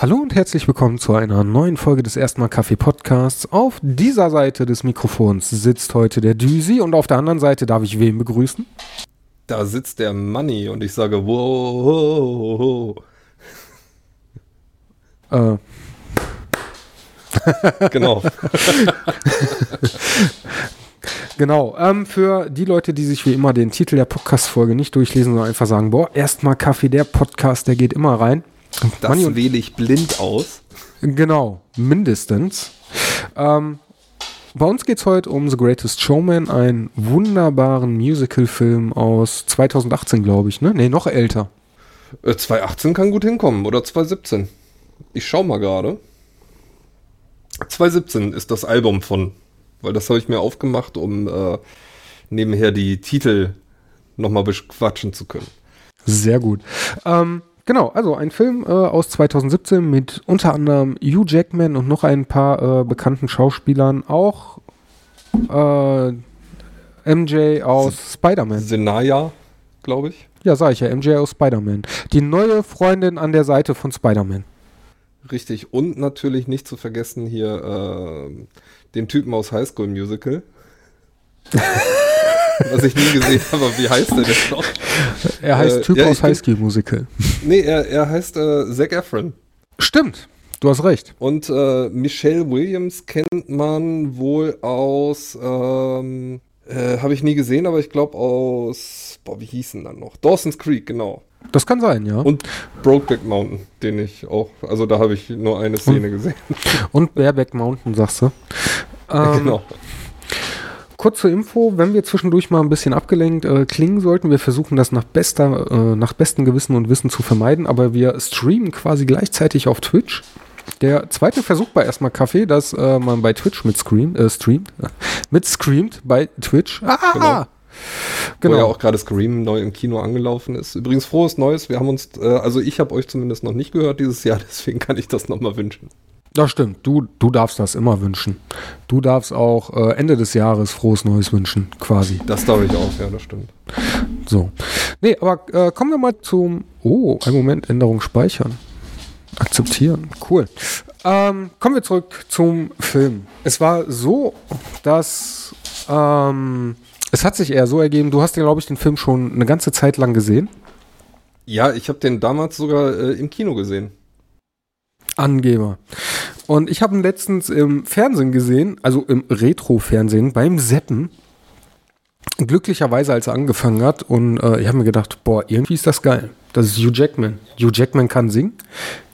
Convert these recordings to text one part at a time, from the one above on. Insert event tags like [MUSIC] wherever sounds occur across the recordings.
Hallo und herzlich willkommen zu einer neuen Folge des Erstmal Kaffee Podcasts. Auf dieser Seite des Mikrofons sitzt heute der Düsi und auf der anderen Seite darf ich wen begrüßen? Da sitzt der Money und ich sage wow. Äh, [LAUGHS] Genau. genau. Ähm, für die Leute, die sich wie immer den Titel der Podcast-Folge nicht durchlesen, sondern einfach sagen, boah, Erstmal Kaffee, der Podcast, der geht immer rein. Das und- wähle ich blind aus. Genau, mindestens. Ähm, bei uns geht es heute um The Greatest Showman, einen wunderbaren Musical-Film aus 2018, glaube ich, ne? Nee, noch älter. Äh, 2018 kann gut hinkommen oder 2017. Ich schau mal gerade. 2017 ist das Album von, weil das habe ich mir aufgemacht, um äh, nebenher die Titel nochmal bequatschen zu können. Sehr gut. Ähm, genau, also ein Film äh, aus 2017 mit unter anderem Hugh Jackman und noch ein paar äh, bekannten Schauspielern, auch äh, MJ aus Spider-Man. Senaya, glaube ich. Ja, sag ich ja, MJ aus Spider-Man. Die neue Freundin an der Seite von Spider-Man. Richtig. Und natürlich nicht zu vergessen hier äh, den Typen aus High School Musical. [LAUGHS] [LAUGHS] Was ich nie gesehen habe, aber wie heißt der denn noch? Er heißt Äh, Typ ja, aus High School Musical. Nee, er, er heißt äh, Zac Efron. Stimmt, du hast recht. Und äh, Michelle Williams kennt man wohl aus, ähm, äh, habe ich nie gesehen, aber ich glaube aus, boah, wie hießen dann noch? Dawson's Creek, genau. Das kann sein, ja. Und, Und Brokeback Mountain, den ich auch, also da habe ich nur eine Szene gesehen. Bareback Mountain, sagst du. [LAUGHS] Ähm, genau. Kurz zur Info, wenn wir zwischendurch mal ein bisschen abgelenkt äh, klingen sollten, wir versuchen das nach, bester, äh, nach bestem Gewissen und Wissen zu vermeiden, aber wir streamen quasi gleichzeitig auf Twitch. Der zweite Versuch war erstmal Kaffee, dass äh, man bei Twitch mit scream, äh, streamt, [LAUGHS] mit screamt bei Twitch. Ah, Genau. genau. Wo ja auch gerade Scream neu im Kino angelaufen ist. Übrigens frohes Neues, wir haben uns, äh, also ich habe euch zumindest noch nicht gehört dieses Jahr, [LAUGHS] deswegen kann ich das nochmal wünschen. Das stimmt, du, du darfst das immer wünschen. Du darfst auch äh, Ende des Jahres frohes Neues wünschen, quasi. Das darf ich auch, ja, das stimmt. So. Nee, aber äh, kommen wir mal zum. Oh, ein Moment, Änderung speichern. Akzeptieren. Cool. Ähm, kommen wir zurück zum Film. Es war so, dass. Ähm, es hat sich eher so ergeben, du hast ja, glaube ich, den Film schon eine ganze Zeit lang gesehen. Ja, ich habe den damals sogar äh, im Kino gesehen. Angeber. Und ich habe ihn letztens im Fernsehen gesehen, also im Retro-Fernsehen, beim Seppen. Glücklicherweise, als er angefangen hat. Und äh, ich habe mir gedacht, boah, irgendwie ist das geil. Das ist Hugh Jackman. Hugh Jackman kann singen.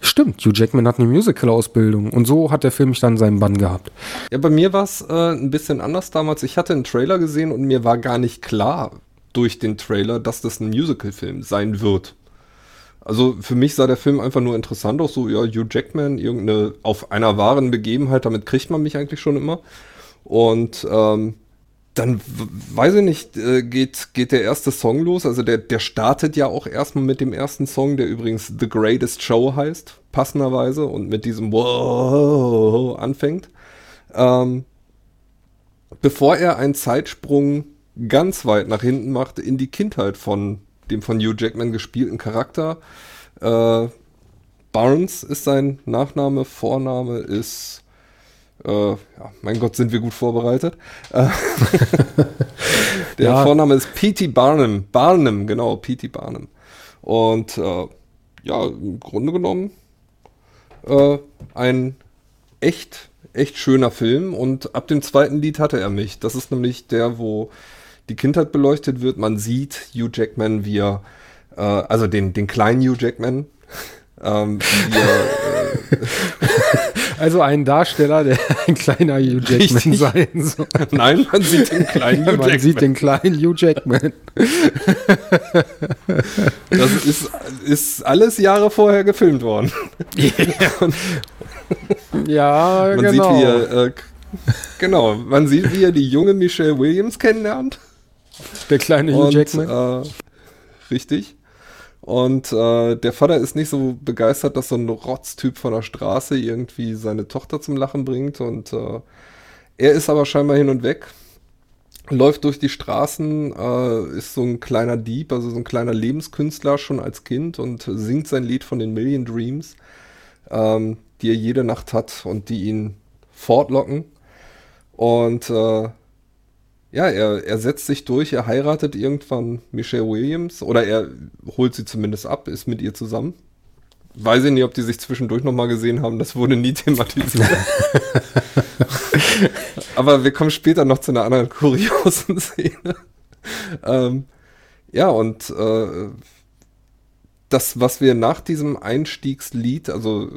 Stimmt, Hugh Jackman hat eine Musical-Ausbildung. Und so hat der Film mich dann in seinen Bann gehabt. Ja, bei mir war es äh, ein bisschen anders damals. Ich hatte einen Trailer gesehen und mir war gar nicht klar durch den Trailer, dass das ein Musical-Film sein wird. Also für mich sah der Film einfach nur interessant aus, so ja, Hugh Jackman, irgendeine auf einer wahren Begebenheit, damit kriegt man mich eigentlich schon immer. Und ähm, dann weiß ich nicht, äh, geht, geht der erste Song los. Also der, der startet ja auch erstmal mit dem ersten Song, der übrigens The Greatest Show heißt, passenderweise, und mit diesem Wow anfängt. Ähm, bevor er einen Zeitsprung ganz weit nach hinten macht in die Kindheit von dem von Hugh Jackman gespielten Charakter. Äh, Barnes ist sein Nachname, Vorname ist äh, ja, mein Gott, sind wir gut vorbereitet. Äh, [LAUGHS] der Ja. Vorname ist P.T. Barnum. Barnum, genau, P.T. Barnum. Und äh, ja, im Grunde genommen äh, ein echt, echt schöner Film. Und ab dem zweiten Lied hatte er mich. Das ist nämlich der, wo die Kindheit beleuchtet wird. Man sieht Hugh Jackman, wie er, äh, also den, den kleinen Hugh Jackman, [LAUGHS] ähm, er, äh, [LAUGHS] [LAUGHS] Also ein Darsteller, der ein kleiner Hugh Jackman Richtig. sein soll. Nein, man sieht den kleinen Hugh Man Jackman. sieht den kleinen Hugh Jackman. Das ist, ist alles Jahre vorher gefilmt worden. Ja, man genau. sieht, er, äh, genau, man sieht, wie er die junge Michelle Williams kennenlernt. Der kleine Hugh Und, Jackman. Äh, richtig. Und äh, der Vater ist nicht so begeistert, dass so ein Rotztyp von der Straße irgendwie seine Tochter zum Lachen bringt. Und äh, er ist aber scheinbar hin und weg. Läuft durch die Straßen, äh, ist so ein kleiner Dieb, also so ein kleiner Lebenskünstler schon als Kind und singt sein Lied von den Million Dreams. ähm, die er jede Nacht hat und die ihn fortlocken. Und äh, ja, er, er setzt sich durch, er heiratet irgendwann Michelle Williams oder er holt sie zumindest ab, ist mit ihr zusammen. Weiß ich nicht, ob die sich zwischendurch nochmal gesehen haben, das wurde nie [LAUGHS] thematisiert. [LAUGHS] Aber wir kommen später noch zu einer anderen kuriosen [LAUGHS] Szene. ähm, ja, und äh, das, was wir nach diesem Einstiegslied, also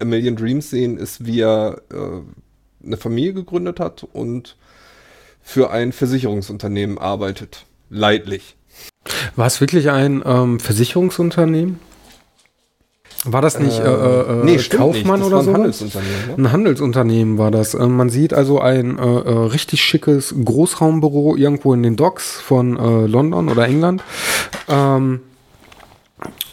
A Million Dreams sehen, ist, wie er äh, eine Familie gegründet hat und für ein Versicherungsunternehmen arbeitet. Leidlich. War es wirklich ein ähm, Versicherungsunternehmen? War das nicht äh, äh, nee, Kaufmann nicht. oder so? Ein Handelsunternehmen. Ne? Ein Handelsunternehmen war das. Ähm, man sieht also ein äh, äh, richtig schickes Großraumbüro irgendwo in den Docks von äh, London oder England. Ähm,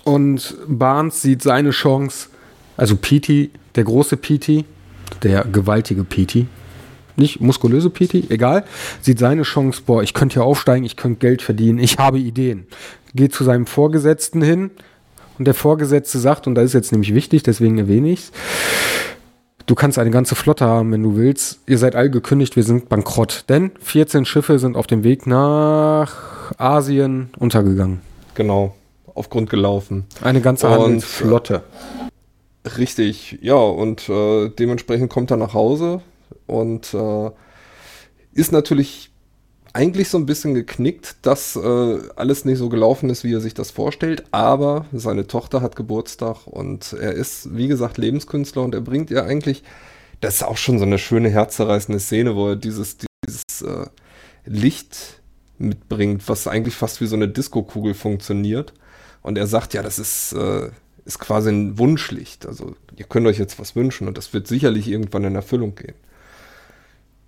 und Barnes sieht seine Chance, also Petey, der große Petey, der gewaltige Petey, nicht muskulöse Petey, egal, sieht seine Chance, boah, ich könnte hier aufsteigen, ich könnte Geld verdienen, ich habe Ideen. Geht zu seinem Vorgesetzten hin und der Vorgesetzte sagt, und das ist jetzt nämlich wichtig, deswegen erwähne ich es, du kannst eine ganze Flotte haben, wenn du willst. Ihr seid all gekündigt, wir sind bankrott. Denn 14 Schiffe sind auf dem Weg nach Asien untergegangen. Genau, auf Grund gelaufen. Eine ganze Und, Handelsflotte. Richtig, ja, und äh, dementsprechend kommt er nach Hause und äh, ist natürlich eigentlich so ein bisschen geknickt, dass äh, alles nicht so gelaufen ist, wie er sich das vorstellt, aber seine Tochter hat Geburtstag und er ist, wie gesagt, Lebenskünstler und er bringt ihr eigentlich, das ist auch schon so eine schöne, herzzerreißende Szene, wo er dieses, dieses äh, Licht mitbringt, was eigentlich fast wie so eine Diskokugel funktioniert. Und er sagt, ja, das ist, äh, ist quasi ein Wunschlicht. Also ihr könnt euch jetzt was wünschen und das wird sicherlich irgendwann in Erfüllung gehen.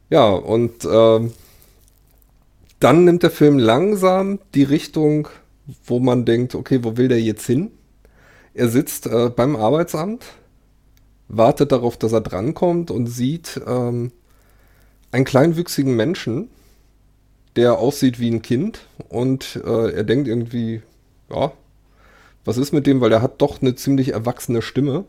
Ja, und äh, dann nimmt der Film langsam die Richtung, wo man denkt, okay, wo will der jetzt hin? Er sitzt äh, beim Arbeitsamt, wartet darauf, dass er drankommt und sieht ähm, einen kleinwüchsigen Menschen, der aussieht wie ein Kind und äh, er denkt irgendwie, ja, was ist mit dem, weil er hat doch eine ziemlich erwachsene Stimme.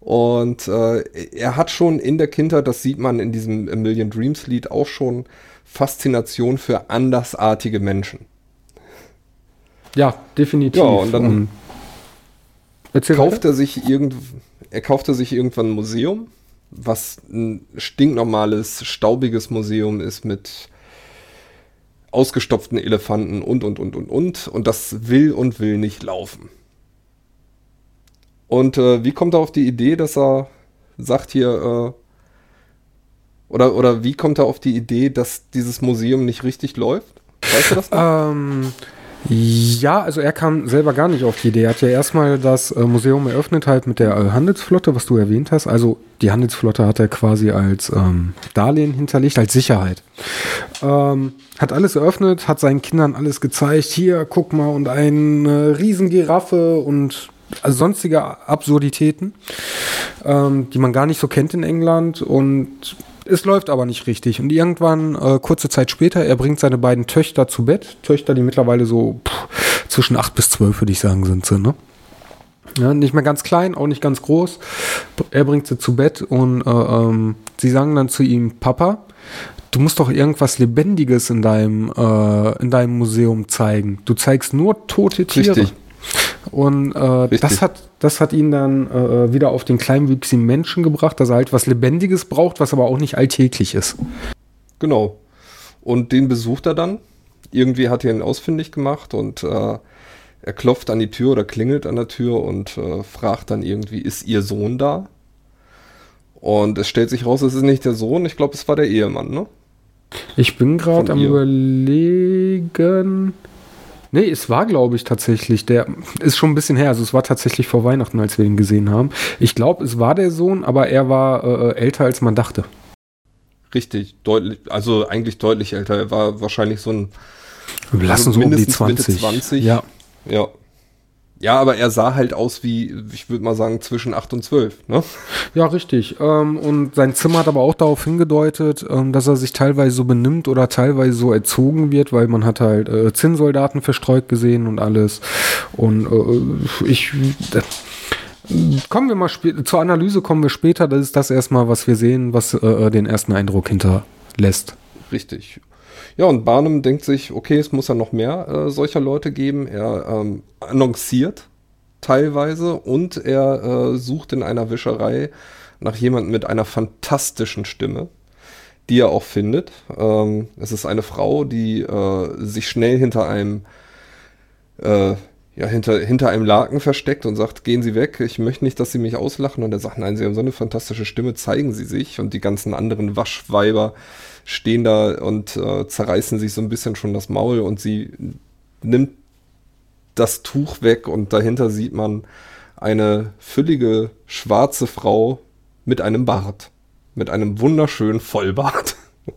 Und äh, er hat schon in der Kindheit, das sieht man in diesem A Million Dreams Lied auch schon, Faszination für andersartige Menschen. Ja, definitiv. Ja, und dann um, kauft er sich irgend, er kaufte sich irgendwann ein Museum, was ein stinknormales, staubiges Museum ist mit ausgestopften Elefanten und, und, und, und, und. Und das will und will nicht laufen. Und äh, wie kommt er auf die Idee, dass er sagt hier, äh, oder, oder wie kommt er auf die Idee, dass dieses Museum nicht richtig läuft? Weißt du das noch? [LAUGHS] Ähm, ja, also er kam selber gar nicht auf die Idee. Er hat ja erstmal das äh, Museum eröffnet, halt mit der äh, Handelsflotte, was du erwähnt hast. Also die Handelsflotte hat er quasi als ähm, Darlehen hinterlegt, als Sicherheit. Ähm, hat alles eröffnet, hat seinen Kindern alles gezeigt. Hier, guck mal, und eine Riesengiraffe und sonstige Absurditäten, ähm, die man gar nicht so kennt in England. Und es läuft aber nicht richtig. Und irgendwann, äh, kurze Zeit später, er bringt seine beiden Töchter zu Bett. Töchter, die mittlerweile so pff, zwischen 8 bis 12, würde ich sagen, sind sie, ne? Ja, nicht mehr ganz klein, auch nicht ganz groß. Er bringt sie zu Bett und äh, ähm, sie sagen dann zu ihm, Papa, du musst doch irgendwas Lebendiges in deinem, äh, in deinem Museum zeigen. Du zeigst nur tote Tiere. Richtig. Und äh, das, hat, das hat ihn dann äh, wieder auf den kleinwüchsigen Menschen gebracht, dass er halt was Lebendiges braucht, was aber auch nicht alltäglich ist. Genau. Und den besucht er dann. Irgendwie hat er ihn ausfindig gemacht und äh, er klopft an die Tür oder klingelt an der Tür und äh, fragt dann irgendwie, ist ihr Sohn da? Und es stellt sich raus, es ist nicht der Sohn, ich glaube, es war der Ehemann, ne? Ich bin gerade am ihr. überlegen. Nee, es war, glaube ich, tatsächlich. Der ist schon ein bisschen her. Also es war tatsächlich vor Weihnachten, als wir ihn gesehen haben. Ich glaube, es war der Sohn, aber er war äh, älter, als man dachte. Richtig, deutlich, also eigentlich deutlich älter. Er war wahrscheinlich so ein. Wir lassen also so um die 20. Mitte 20. Ja. Ja. Ja, aber er sah halt aus wie, ich würde mal sagen, zwischen 8 und 12, ne? Ja, richtig. Ähm, und sein Zimmer hat aber auch darauf hingedeutet, ähm, dass er sich teilweise so benimmt oder teilweise so erzogen wird, weil man hat halt äh, Zinnsoldaten verstreut gesehen und alles. Und äh, ich. Kommen wir mal zur Analyse kommen wir später. Das ist das erstmal, was wir sehen, was äh, äh, den ersten Eindruck hinterlässt. Richtig. Ja, und Barnum denkt sich, okay, es muss ja noch mehr äh, solcher Leute geben. Er ähm, annonciert teilweise und er äh, sucht in einer Wischerei nach jemandem mit einer fantastischen Stimme, die er auch findet. Ähm, es ist eine Frau, die äh, sich schnell hinter einem äh, ja, hinter, hinter einem Laken versteckt und sagt, gehen Sie weg, ich möchte nicht, dass Sie mich auslachen. Und er sagt, nein, Sie haben so eine fantastische Stimme, zeigen Sie sich. Und die ganzen anderen Waschweiber stehen da und äh, zerreißen sich so ein bisschen schon das Maul und sie nimmt das Tuch weg und dahinter sieht man eine füllige schwarze Frau mit einem Bart. Mit einem wunderschönen Vollbart. [LAUGHS]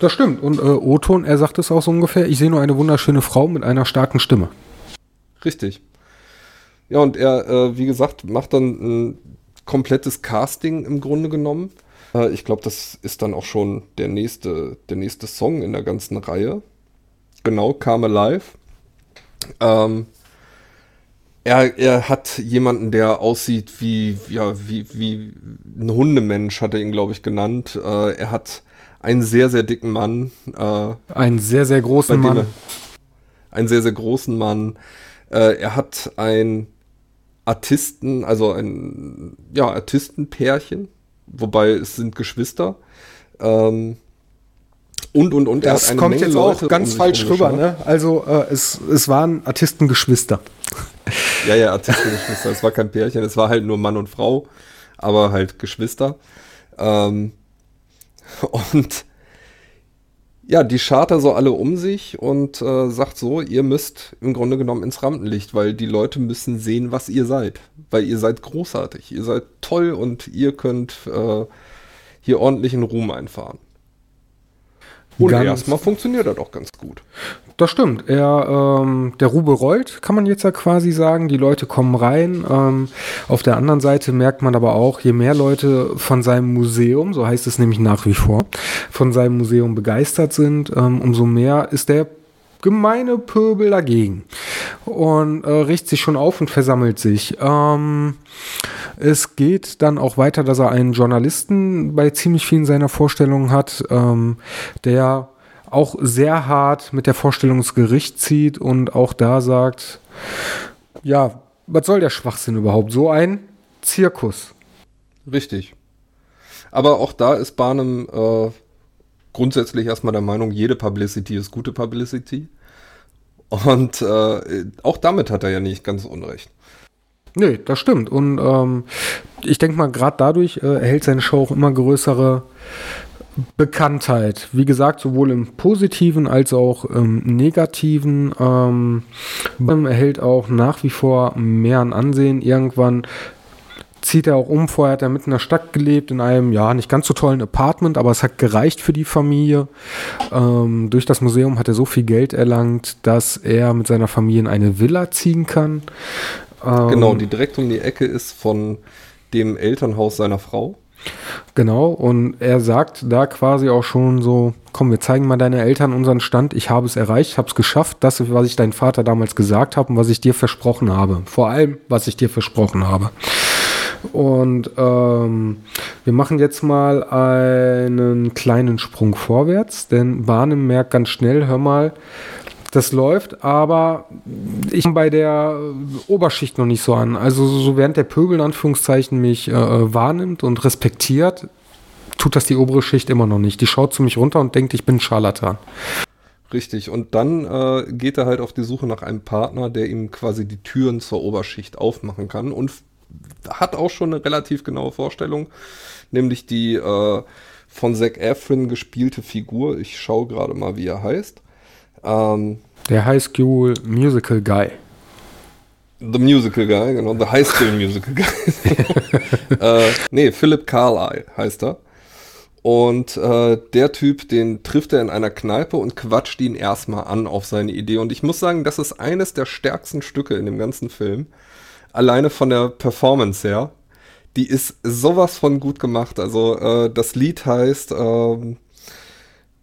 Das stimmt. Und äh, Oton, er sagt es auch so ungefähr, ich sehe nur eine wunderschöne Frau mit einer starken Stimme. Richtig. Ja, und er, äh, wie gesagt, macht dann ein komplettes Casting im Grunde genommen. Äh, ich glaube, das ist dann auch schon der nächste, der nächste Song in der ganzen Reihe. Genau, Come Alive. Ähm, er, er hat jemanden, der aussieht wie, ja, wie, wie ein Hundemensch, hat er ihn, glaube ich, genannt. Äh, er hat einen sehr, sehr dicken Mann. Äh, einen sehr, sehr großen Mann. einen sehr, sehr großen Mann. Äh, er hat ein Artisten, also ein ja, Artistenpärchen, wobei es sind Geschwister. Ähm, und und und. Das kommt Menge jetzt Leute auch ganz um falsch rüber, ne? Also äh, es, es waren Artistengeschwister. [LAUGHS] Ja, ja, Artistengeschwister. es war kein Pärchen, es war halt nur Mann und Frau, aber halt Geschwister. Ähm, [LAUGHS] und ja, die schart er so alle um sich und äh, sagt so, ihr müsst im Grunde genommen ins Rampenlicht, weil die Leute müssen sehen, was ihr seid. Weil ihr seid großartig, ihr seid toll und ihr könnt äh, hier ordentlichen Ruhm einfahren. Und erstmal funktioniert er doch ganz gut. Das stimmt. Er, ähm, der Rubel rollt, kann man jetzt ja quasi sagen. Die Leute kommen rein. Ähm, auf der anderen Seite merkt man aber auch, je mehr Leute von seinem Museum, so heißt es nämlich nach wie vor, von seinem Museum begeistert sind, ähm, umso mehr ist der gemeine Pöbel dagegen und äh, richtet sich schon auf und versammelt sich. Ähm, es geht dann auch weiter, dass er einen Journalisten bei ziemlich vielen seiner Vorstellungen hat, ähm, der auch sehr hart mit der Vorstellung ins Gericht zieht und auch da sagt, ja, was soll der Schwachsinn überhaupt? So ein Zirkus. Richtig. Aber auch da ist Barnum äh, grundsätzlich erstmal der Meinung, jede Publicity ist gute Publicity. Und äh, auch damit hat er ja nicht ganz unrecht. Nee, das stimmt. Und ähm, ich denke mal, gerade dadurch äh, erhält seine Show auch immer größere Bekanntheit. Wie gesagt, sowohl im positiven als auch im negativen. Ähm, erhält auch nach wie vor mehr an Ansehen. Irgendwann zieht er auch um. Vorher hat er mitten in der Stadt gelebt, in einem, ja, nicht ganz so tollen Apartment, aber es hat gereicht für die Familie. Ähm, durch das Museum hat er so viel Geld erlangt, dass er mit seiner Familie in eine Villa ziehen kann. Ähm, genau, die direkt um die Ecke ist von dem Elternhaus seiner Frau. Genau, und er sagt da quasi auch schon so, komm, wir zeigen mal deine Eltern unseren Stand, ich habe es erreicht, habe es geschafft, das, was ich deinem Vater damals gesagt habe und was ich dir versprochen habe. Vor allem, was ich dir versprochen habe. Und ähm, wir machen jetzt mal einen kleinen Sprung vorwärts, denn Barnum merkt ganz schnell, hör mal, das läuft, aber ich bei der Oberschicht noch nicht so an. Also so während der Pöbel in Anführungszeichen mich äh, wahrnimmt und respektiert, tut das die obere Schicht immer noch nicht. Die schaut zu mich runter und denkt, ich bin Scharlatan. Richtig, und dann äh, geht er halt auf die Suche nach einem Partner, der ihm quasi die Türen zur Oberschicht aufmachen kann und hat auch schon eine relativ genaue Vorstellung, nämlich die äh, von Zac Efron gespielte Figur. Ich schaue gerade mal, wie er heißt. Ähm, der High School Musical Guy. The Musical Guy, genau, The High School Musical Guy. [LAUGHS] äh, nee, Philip Carlyle heißt er. Und äh, der Typ, den trifft er in einer Kneipe und quatscht ihn erstmal an auf seine Idee. Und ich muss sagen, das ist eines der stärksten Stücke in dem ganzen Film. Alleine von der Performance her. Die ist sowas von gut gemacht. Also äh, das Lied heißt ähm,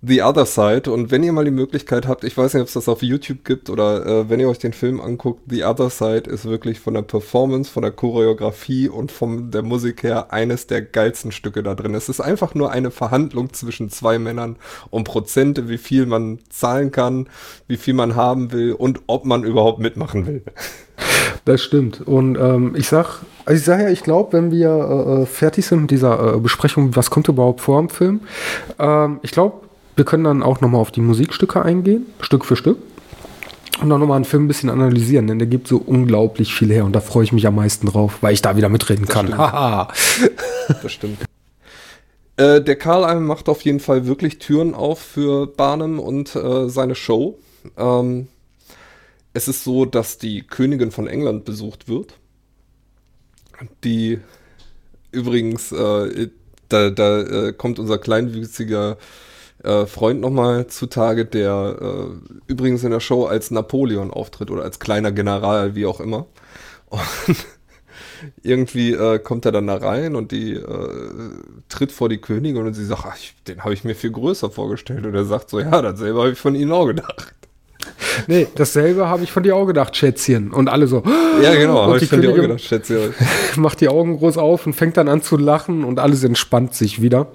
The Other Side. Und wenn ihr mal die Möglichkeit habt, ich weiß nicht, ob es das auf YouTube gibt oder äh, wenn ihr euch den Film anguckt, The Other Side ist wirklich von der Performance, von der Choreografie und von der Musik her eines der geilsten Stücke da drin. Es ist einfach nur eine Verhandlung zwischen zwei Männern um Prozente, wie viel man zahlen kann, wie viel man haben will und ob man überhaupt mitmachen will. [LAUGHS] Das stimmt. Und ähm, ich sag, also ich sage ja, ich glaube, wenn wir äh, äh, fertig sind mit dieser äh, Besprechung, was kommt überhaupt vor im Film, ähm, ich glaube, wir können dann auch nochmal auf die Musikstücke eingehen, Stück für Stück. Und dann nochmal einen Film ein bisschen analysieren, denn der gibt so unglaublich viel her und da freue ich mich am meisten drauf, weil ich da wieder mitreden das kann. Haha. [LAUGHS] das stimmt. Äh, der Carlyle macht auf jeden Fall wirklich Türen auf für Barnum und äh, seine Show. Ähm, es ist so, dass die Königin von England besucht wird. Die übrigens, äh, da, da äh, kommt unser kleinwüchsiger äh, Freund nochmal zutage, der äh, übrigens in der Show als Napoleon auftritt oder als kleiner General, wie auch immer. Und [LAUGHS] irgendwie äh, kommt er dann da rein und die äh, tritt vor die Königin und sie sagt, ach, den habe ich mir viel größer vorgestellt. Und er sagt so, ja, dasselbe habe ich von Ihnen auch gedacht. Nee, dasselbe habe ich von dir auch gedacht, Schätzchen. Und alle so. Ja, genau, habe ich von dir auch gedacht, Schätzchen. [LAUGHS] macht die Augen groß auf und fängt dann an zu lachen und alles entspannt sich wieder,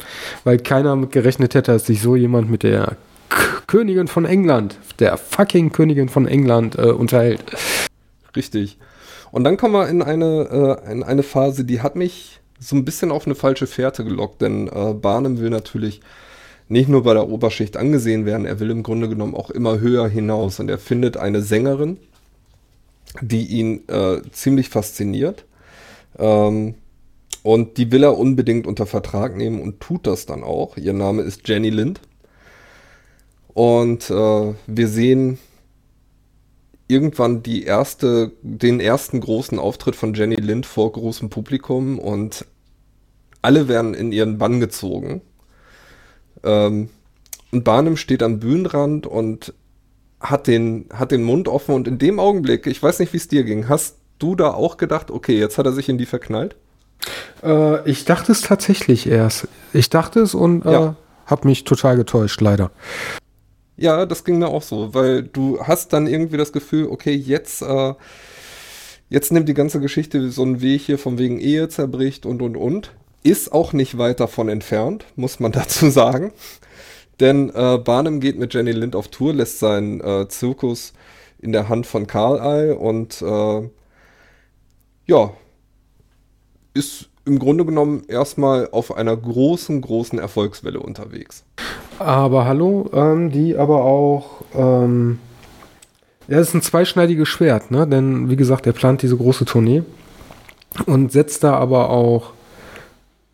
weil keiner mit gerechnet hätte, dass sich so jemand mit der K Königin von England, der fucking Königin von England äh, unterhält. Richtig. Und dann kommen wir in eine, äh, in eine Phase, die hat mich so ein bisschen auf eine falsche Fährte gelockt, denn äh, Barnum will natürlich nicht nur bei der Oberschicht angesehen werden, er will im Grunde genommen auch immer höher hinaus. Und er findet eine Sängerin, die ihn äh, ziemlich fasziniert. Ähm, und die will er unbedingt unter Vertrag nehmen und tut das dann auch. Ihr Name ist Jenny Lind. Und äh, wir sehen irgendwann die erste, den ersten großen Auftritt von Jenny Lind vor großem Publikum und alle werden in ihren Bann gezogen. Ähm, und Barnum steht am Bühnenrand und hat den, hat den Mund offen und in dem Augenblick, ich weiß nicht, wie es dir ging, hast du da auch gedacht, okay, jetzt hat er sich in die verknallt? Äh, ich dachte es tatsächlich erst. Ich dachte es und äh, ja. habe mich total getäuscht, leider. Ja, das ging mir auch so, weil du hast dann irgendwie das Gefühl, okay, jetzt, äh, jetzt nimmt die ganze Geschichte so einen Weg hier von wegen Ehe zerbricht und und und. Ist auch nicht weit davon entfernt, muss man [LAUGHS] dazu sagen. Denn äh, Barnum geht mit Jenny Lind auf Tour, lässt seinen äh, Zirkus in der Hand von Carlyle und äh, ja, ist im Grunde genommen erstmal auf einer großen, großen Erfolgswelle unterwegs. Aber hallo, ähm, die aber auch, ähm, ja, es ist ein zweischneidiges Schwert, ne? Denn wie gesagt, er plant diese große Tournee und setzt da aber auch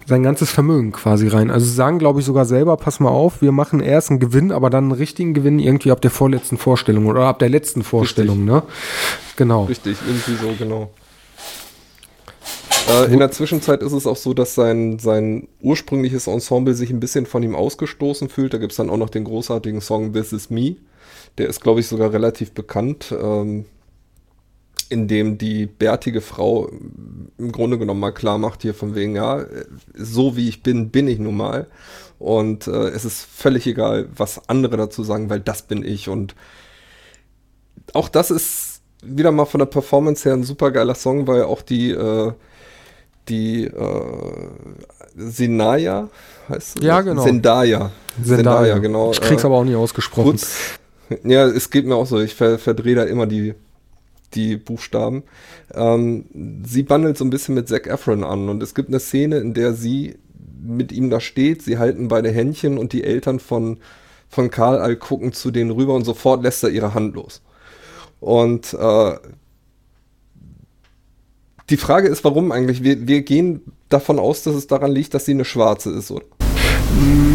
sein ganzes Vermögen quasi rein. Also sie sagen, glaube ich, sogar selber, pass mal auf, wir machen erst einen Gewinn, aber dann einen richtigen Gewinn irgendwie ab der vorletzten Vorstellung oder ab der letzten Vorstellung, Richtig. ne? Genau. Richtig, irgendwie so, genau. Äh, in der Zwischenzeit ist es auch so, dass sein, sein ursprüngliches Ensemble sich ein bisschen von ihm ausgestoßen fühlt. Da gibt es dann auch noch den großartigen Song This Is Me. Der ist, glaube ich, sogar relativ bekannt. Ähm, in dem die bärtige Frau im Grunde genommen mal klar macht hier von wegen, ja, so wie ich bin, bin ich nun mal. Und äh, es ist völlig egal, was andere dazu sagen, weil das bin ich. Und auch das ist wieder mal von der Performance her ein super geiler Song, weil auch die, äh, die äh, Sinaya heißt Ja, genau. Zendaya. Zendaya, Zendaya genau. Ich krieg's äh, aber auch nie ausgesprochen. Kurz, ja, es geht mir auch so. Ich ver verdrehe da immer die die Buchstaben. Ähm, sie bandelt so ein bisschen mit Zac Efron an und es gibt eine Szene, in der sie mit ihm da steht, sie halten beide Händchen und die Eltern von, von Karl All gucken zu denen rüber und sofort lässt er ihre Hand los. Und äh, die Frage ist, warum eigentlich? Wir, wir gehen davon aus, dass es daran liegt, dass sie eine Schwarze ist, oder? Mm,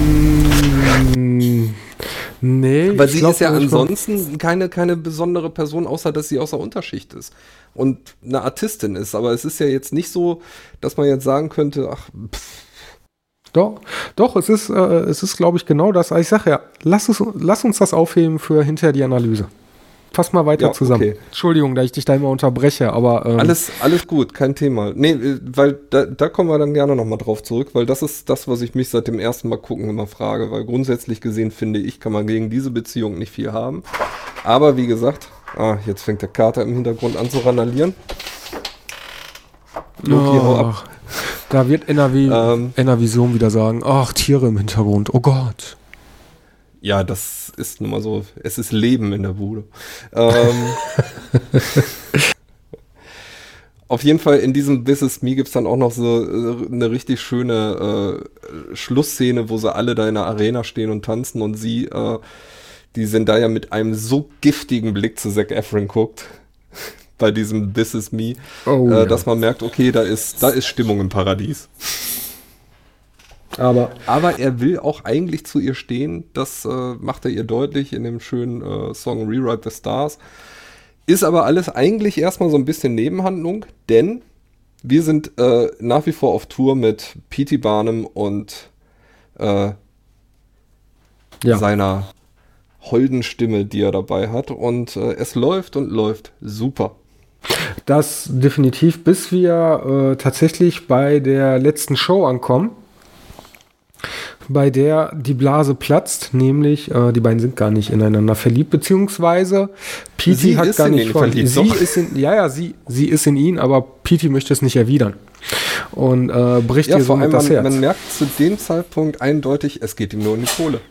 Nee. Weil sie glaub, ist ja ansonsten keine, keine besondere Person, außer dass sie aus der Unterschicht ist und eine Artistin ist. Aber es ist ja jetzt nicht so, dass man jetzt sagen könnte, ach, pff. Doch, doch, es ist, äh, es ist, glaube ich, genau das. Ich sage ja, lass, es, lass uns das aufheben für hinterher die Analyse. Fass mal weiter Ja, zusammen. okay. Entschuldigung, da ich dich da immer unterbreche, aber ähm, Alles, alles gut, kein Thema. Nee, äh, weil da, da kommen wir dann gerne nochmal drauf zurück, weil das ist das, was ich mich seit dem ersten Mal gucken immer frage, weil grundsätzlich gesehen finde ich, kann man gegen diese Beziehung nicht viel haben. Aber wie gesagt, ah, jetzt fängt der Kater im Hintergrund an zu randalieren. Loki, hau ab. ach, da wird NRW, Ähm, NRVision wieder sagen, ach, Tiere im Hintergrund, oh Gott. Ja, das ist nun mal so, es ist Leben in der Bude. Ähm, [LAUGHS] auf jeden Fall in diesem This Is Me gibt es dann auch noch so äh, eine richtig schöne äh, Schlussszene, wo sie alle da in der Arena stehen und tanzen und sie, äh, die Zendaya mit einem so giftigen Blick zu Zac Efron guckt. [LAUGHS] Bei diesem This Is Me, Oh, äh, ja. dass man merkt, okay, da ist, da ist Stimmung im Paradies. Aber Aber er will auch eigentlich zu ihr stehen. Das äh, macht er ihr deutlich in dem schönen äh, Song Rewrite the Stars. Ist aber alles eigentlich erstmal so ein bisschen Nebenhandlung, denn wir sind äh, nach wie vor auf Tour mit P.T. Barnum und äh, ja, seiner holden Stimme, die er dabei hat. Und äh, es läuft und läuft super. das definitiv, bis wir äh, tatsächlich bei der letzten Show ankommen, bei der die Blase platzt, nämlich äh, die beiden sind gar nicht ineinander verliebt, beziehungsweise Pete Sie hat gar nicht verliebt, sie doch. ist in, ja, ja, sie, sie ist in ihn, aber Pete möchte es nicht erwidern und äh, bricht Ja, ihr vor allem, somit das man, Herz. man merkt zu dem Zeitpunkt eindeutig, es geht ihm nur um die Kohle.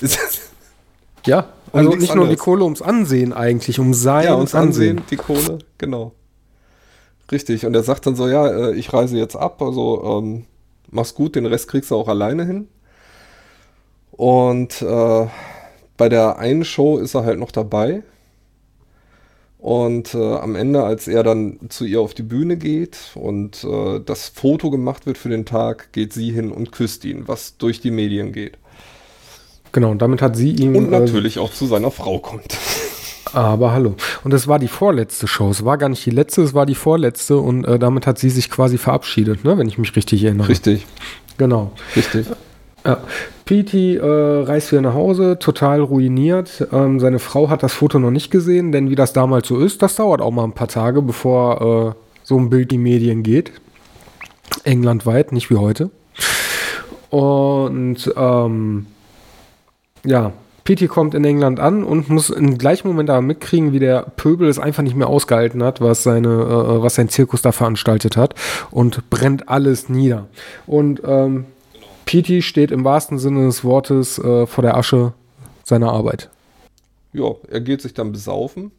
[LAUGHS] ja, also nichts nicht nur die anderes. Kohle ums Ansehen eigentlich, um sein Ja, uns Ansehen. ansehen, die Kohle, genau. Richtig, und er sagt dann so, ja, äh, ich reise jetzt ab, also ähm, mach's gut, den Rest kriegst du auch alleine hin. Und äh, bei der einen Show ist er halt noch dabei. Und äh, am Ende, als er dann zu ihr auf die Bühne geht und äh, das Foto gemacht wird für den Tag, geht sie hin und küsst ihn, was durch die Medien geht. Genau, und damit hat sie ihm Und äh, natürlich auch zu seiner Frau kommt. [LAUGHS] Aber hallo. Und es war die vorletzte Show. Es war gar nicht die letzte, es war die vorletzte und äh, damit hat sie sich quasi verabschiedet, ne? wenn ich mich richtig erinnere. Richtig, Genau. richtig. Ja. Petey äh, reist wieder nach Hause, total ruiniert. Ähm, seine Frau hat das Foto noch nicht gesehen, denn wie das damals so ist, das dauert auch mal ein paar Tage, bevor äh, so ein Bild die Medien geht. Englandweit, nicht wie heute. Und ähm, ja, Petey kommt in England an und muss im gleichen Moment aber mitkriegen, wie der Pöbel es einfach nicht mehr ausgehalten hat, was, seine, äh, was sein Zirkus da veranstaltet hat und brennt alles nieder. Und ähm, Petey steht im wahrsten Sinne des Wortes äh, vor der Asche seiner Arbeit. ja, er geht sich dann besaufen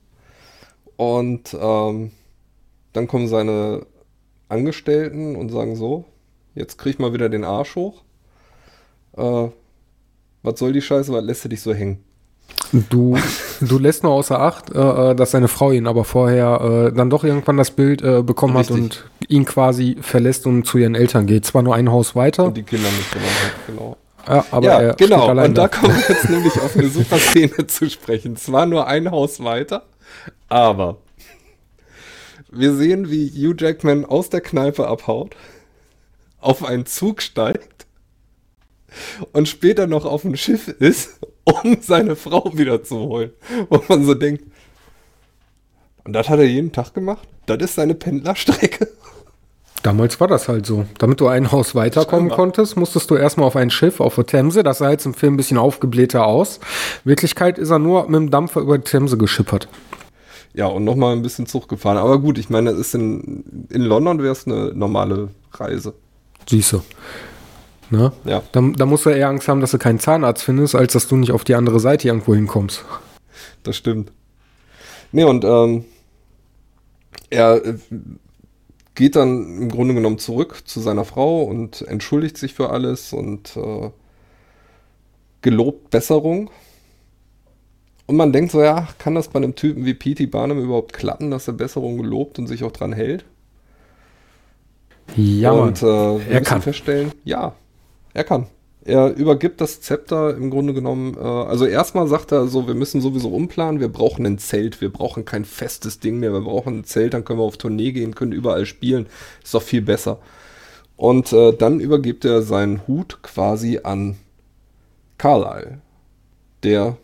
und ähm, dann kommen seine Angestellten und sagen so, jetzt krieg mal wieder den Arsch hoch. Äh, was soll die Scheiße, was lässt du dich so hängen? Du, du lässt nur außer Acht, äh, äh, dass seine Frau ihn aber vorher äh, dann doch irgendwann das Bild äh, bekommen Richtig. hat und ihn quasi verlässt und zu ihren Eltern geht. Zwar nur ein Haus weiter, Und die Kinder mitgenommen hat, genau. ja, aber ja, er genau. Und da kommen wir jetzt [LAUGHS] nämlich auf eine super Szene zu sprechen. Zwar nur ein Haus weiter, aber wir sehen, wie Hugh Jackman aus der Kneipe abhaut, auf einen Zug steigt und später noch auf ein Schiff ist, um seine Frau wiederzuholen. Wo man so denkt, und das hat er jeden Tag gemacht? Das ist seine Pendlerstrecke? Damals war das halt so. Damit du ein Haus weiterkommen Scheinbar. konntest, musstest du erstmal auf ein Schiff auf der Themse. Das sah jetzt im Film ein bisschen aufgeblähter aus. In Wirklichkeit ist er nur mit dem Dampfer über die Themse geschippert. Ja, und nochmal ein bisschen Zug gefahren. Aber gut, ich meine, das ist in, in London wäre es eine normale Reise. Siehst du. Ne? Ja. Da, da musst du eher Angst haben, dass du keinen Zahnarzt findest, als dass du nicht auf die andere Seite irgendwo hinkommst. Das stimmt. Nee, und ähm, er äh, geht dann im Grunde genommen zurück zu seiner Frau und entschuldigt sich für alles und äh, gelobt Besserung. Und man denkt so, ja, kann das bei einem Typen wie P.T. Barnum überhaupt klappen, dass er Besserung gelobt und sich auch dran hält? Ja, und äh, wir er müssen kann. feststellen, ja, er kann. Er übergibt das Zepter im Grunde genommen. Äh, also erstmal sagt er so, wir müssen sowieso umplanen, wir brauchen ein Zelt, wir brauchen kein festes Ding mehr, wir brauchen ein Zelt, dann können wir auf Tournee gehen, können überall spielen, ist doch viel besser. Und äh, dann übergibt er seinen Hut quasi an Carlyle, der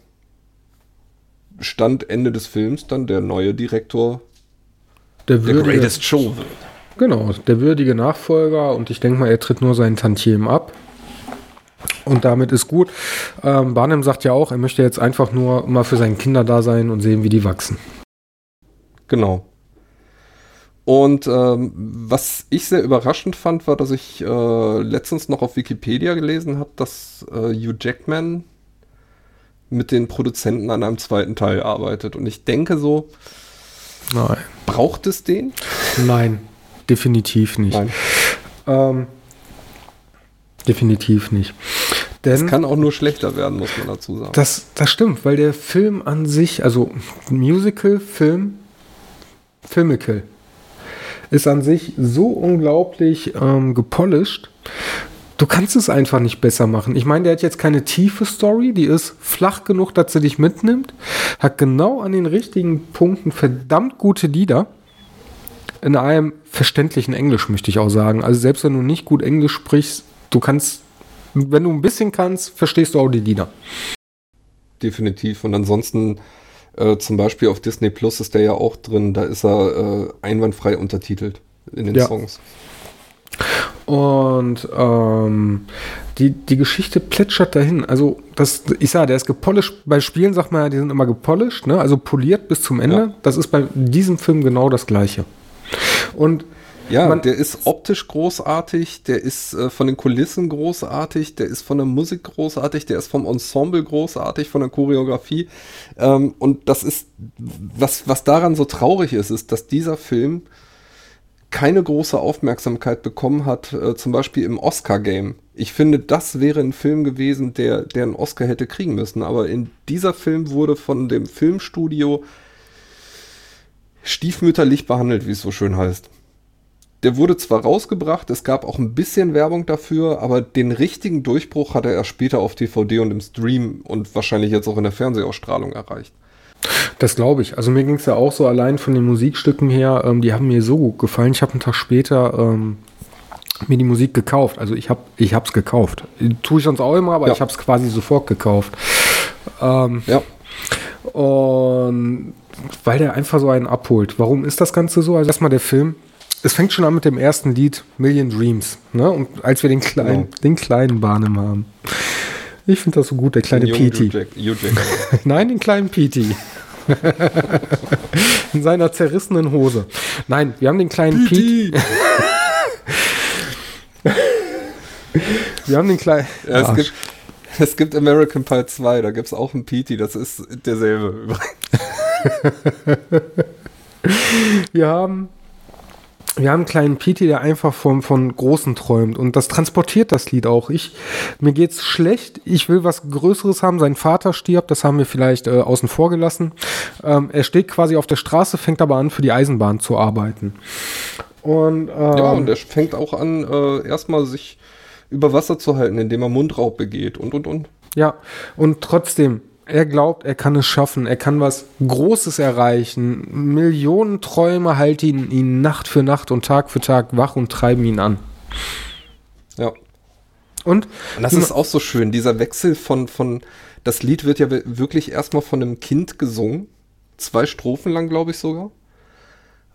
Stand Ende des Films dann der neue Direktor Der, der Greatest Show wird. Genau, der würdige Nachfolger und ich denke mal, er tritt nur seinen Tantiemen ab. Und damit ist gut. Ähm, Barnum sagt ja auch, er möchte jetzt einfach nur mal für seine Kinder da sein und sehen, wie die wachsen. Genau. Und ähm, was ich sehr überraschend fand, war, dass ich äh, letztens noch auf Wikipedia gelesen habe, dass äh, Hugh Jackman mit den Produzenten an einem zweiten Teil arbeitet. Und ich denke so, Nein. braucht es den? Nein, definitiv nicht. Nein. Ähm, definitiv nicht. Denn Es kann auch nur schlechter werden, muss man dazu sagen. das, das stimmt, weil der Film an sich, also Musical, Film, Filmical, ist an sich so unglaublich ähm, gepolished. Du kannst es einfach nicht besser machen. Ich meine, der hat jetzt keine tiefe Story, die ist flach genug, dass sie dich mitnimmt, hat genau an den richtigen Punkten verdammt gute Lieder. In einem verständlichen Englisch, möchte ich auch sagen. Also selbst wenn du nicht gut Englisch sprichst, du kannst, wenn du ein bisschen kannst, verstehst du auch die Lieder. Definitiv. Und ansonsten, äh, zum Beispiel auf Disney Plus ist der ja auch drin, da ist er äh, einwandfrei untertitelt in den Ja. Songs. Und ähm, die, die Geschichte plätschert dahin. Also, das, ich sage, der ist gepolished. Bei Spielen sagt man ja, die sind immer gepolished, ne? also poliert bis zum Ende. Ja. Das ist bei diesem Film genau das Gleiche. Und Ja, Man- der ist optisch großartig, der ist äh, von den Kulissen großartig, der ist von der Musik großartig, der ist vom Ensemble großartig, von der Choreografie. Ähm, und das ist, was, was daran so traurig ist, ist, dass dieser Film keine große Aufmerksamkeit bekommen hat, äh, zum Beispiel im Oscar-Game. Ich finde, das wäre ein Film gewesen, der, der einen Oscar hätte kriegen müssen. Aber in dieser Film wurde von dem Filmstudio stiefmütterlich behandelt, wie es so schön heißt. Der wurde zwar rausgebracht, es gab auch ein bisschen Werbung dafür, aber den richtigen Durchbruch hat er erst später auf DVD und im Stream und wahrscheinlich jetzt auch in der Fernsehausstrahlung erreicht. das glaube ich. Also mir ging es ja auch so allein von den Musikstücken her, ähm, die haben mir so gut gefallen. Ich habe einen Tag später ähm, mir die Musik gekauft. Also ich habe ich es gekauft. Tue ich sonst auch immer, aber Ja. ich habe es quasi sofort gekauft. Ähm, Ja, Und weil der einfach so einen abholt. Warum ist das Ganze so? Also erstmal der Film. Es fängt schon an mit dem ersten Lied, Million Dreams. Ne? Und als wir den kleinen, Genau. den kleinen Barnum haben. Ich finde das so gut, der kleine Petey. [LAUGHS] Nein, den kleinen Petey. [LAUGHS] In seiner zerrissenen Hose. Nein, wir haben den kleinen Petey. Wir haben den kleinen. Ja, es, gibt, es gibt American Pie 2, da gibt es auch einen Petey, das ist derselbe übrigens. [LAUGHS] Wir haben, wir haben einen kleinen Petey, der einfach von, von Großen träumt. Und das transportiert das Lied auch. Ich, mir geht's schlecht. Ich will was Größeres haben. Sein Vater stirbt. Das haben wir vielleicht äh, außen vor gelassen. Ähm, er steht quasi auf der Straße, fängt aber an, für die Eisenbahn zu arbeiten. Und, ähm, Ja, und er fängt auch an, äh, erstmal sich über Wasser zu halten, indem er Mundraub begeht und und und. Ja, und trotzdem, er glaubt, er kann es schaffen, er kann was Großes erreichen. Millionen Träume halten ihn, ihn Nacht für Nacht und Tag für Tag wach und treiben ihn an. Ja. Und, Und das ist auch so schön, dieser Wechsel von, von, das Lied wird ja wi- wirklich erstmal von einem Kind gesungen, zwei Strophen lang, glaube ich sogar.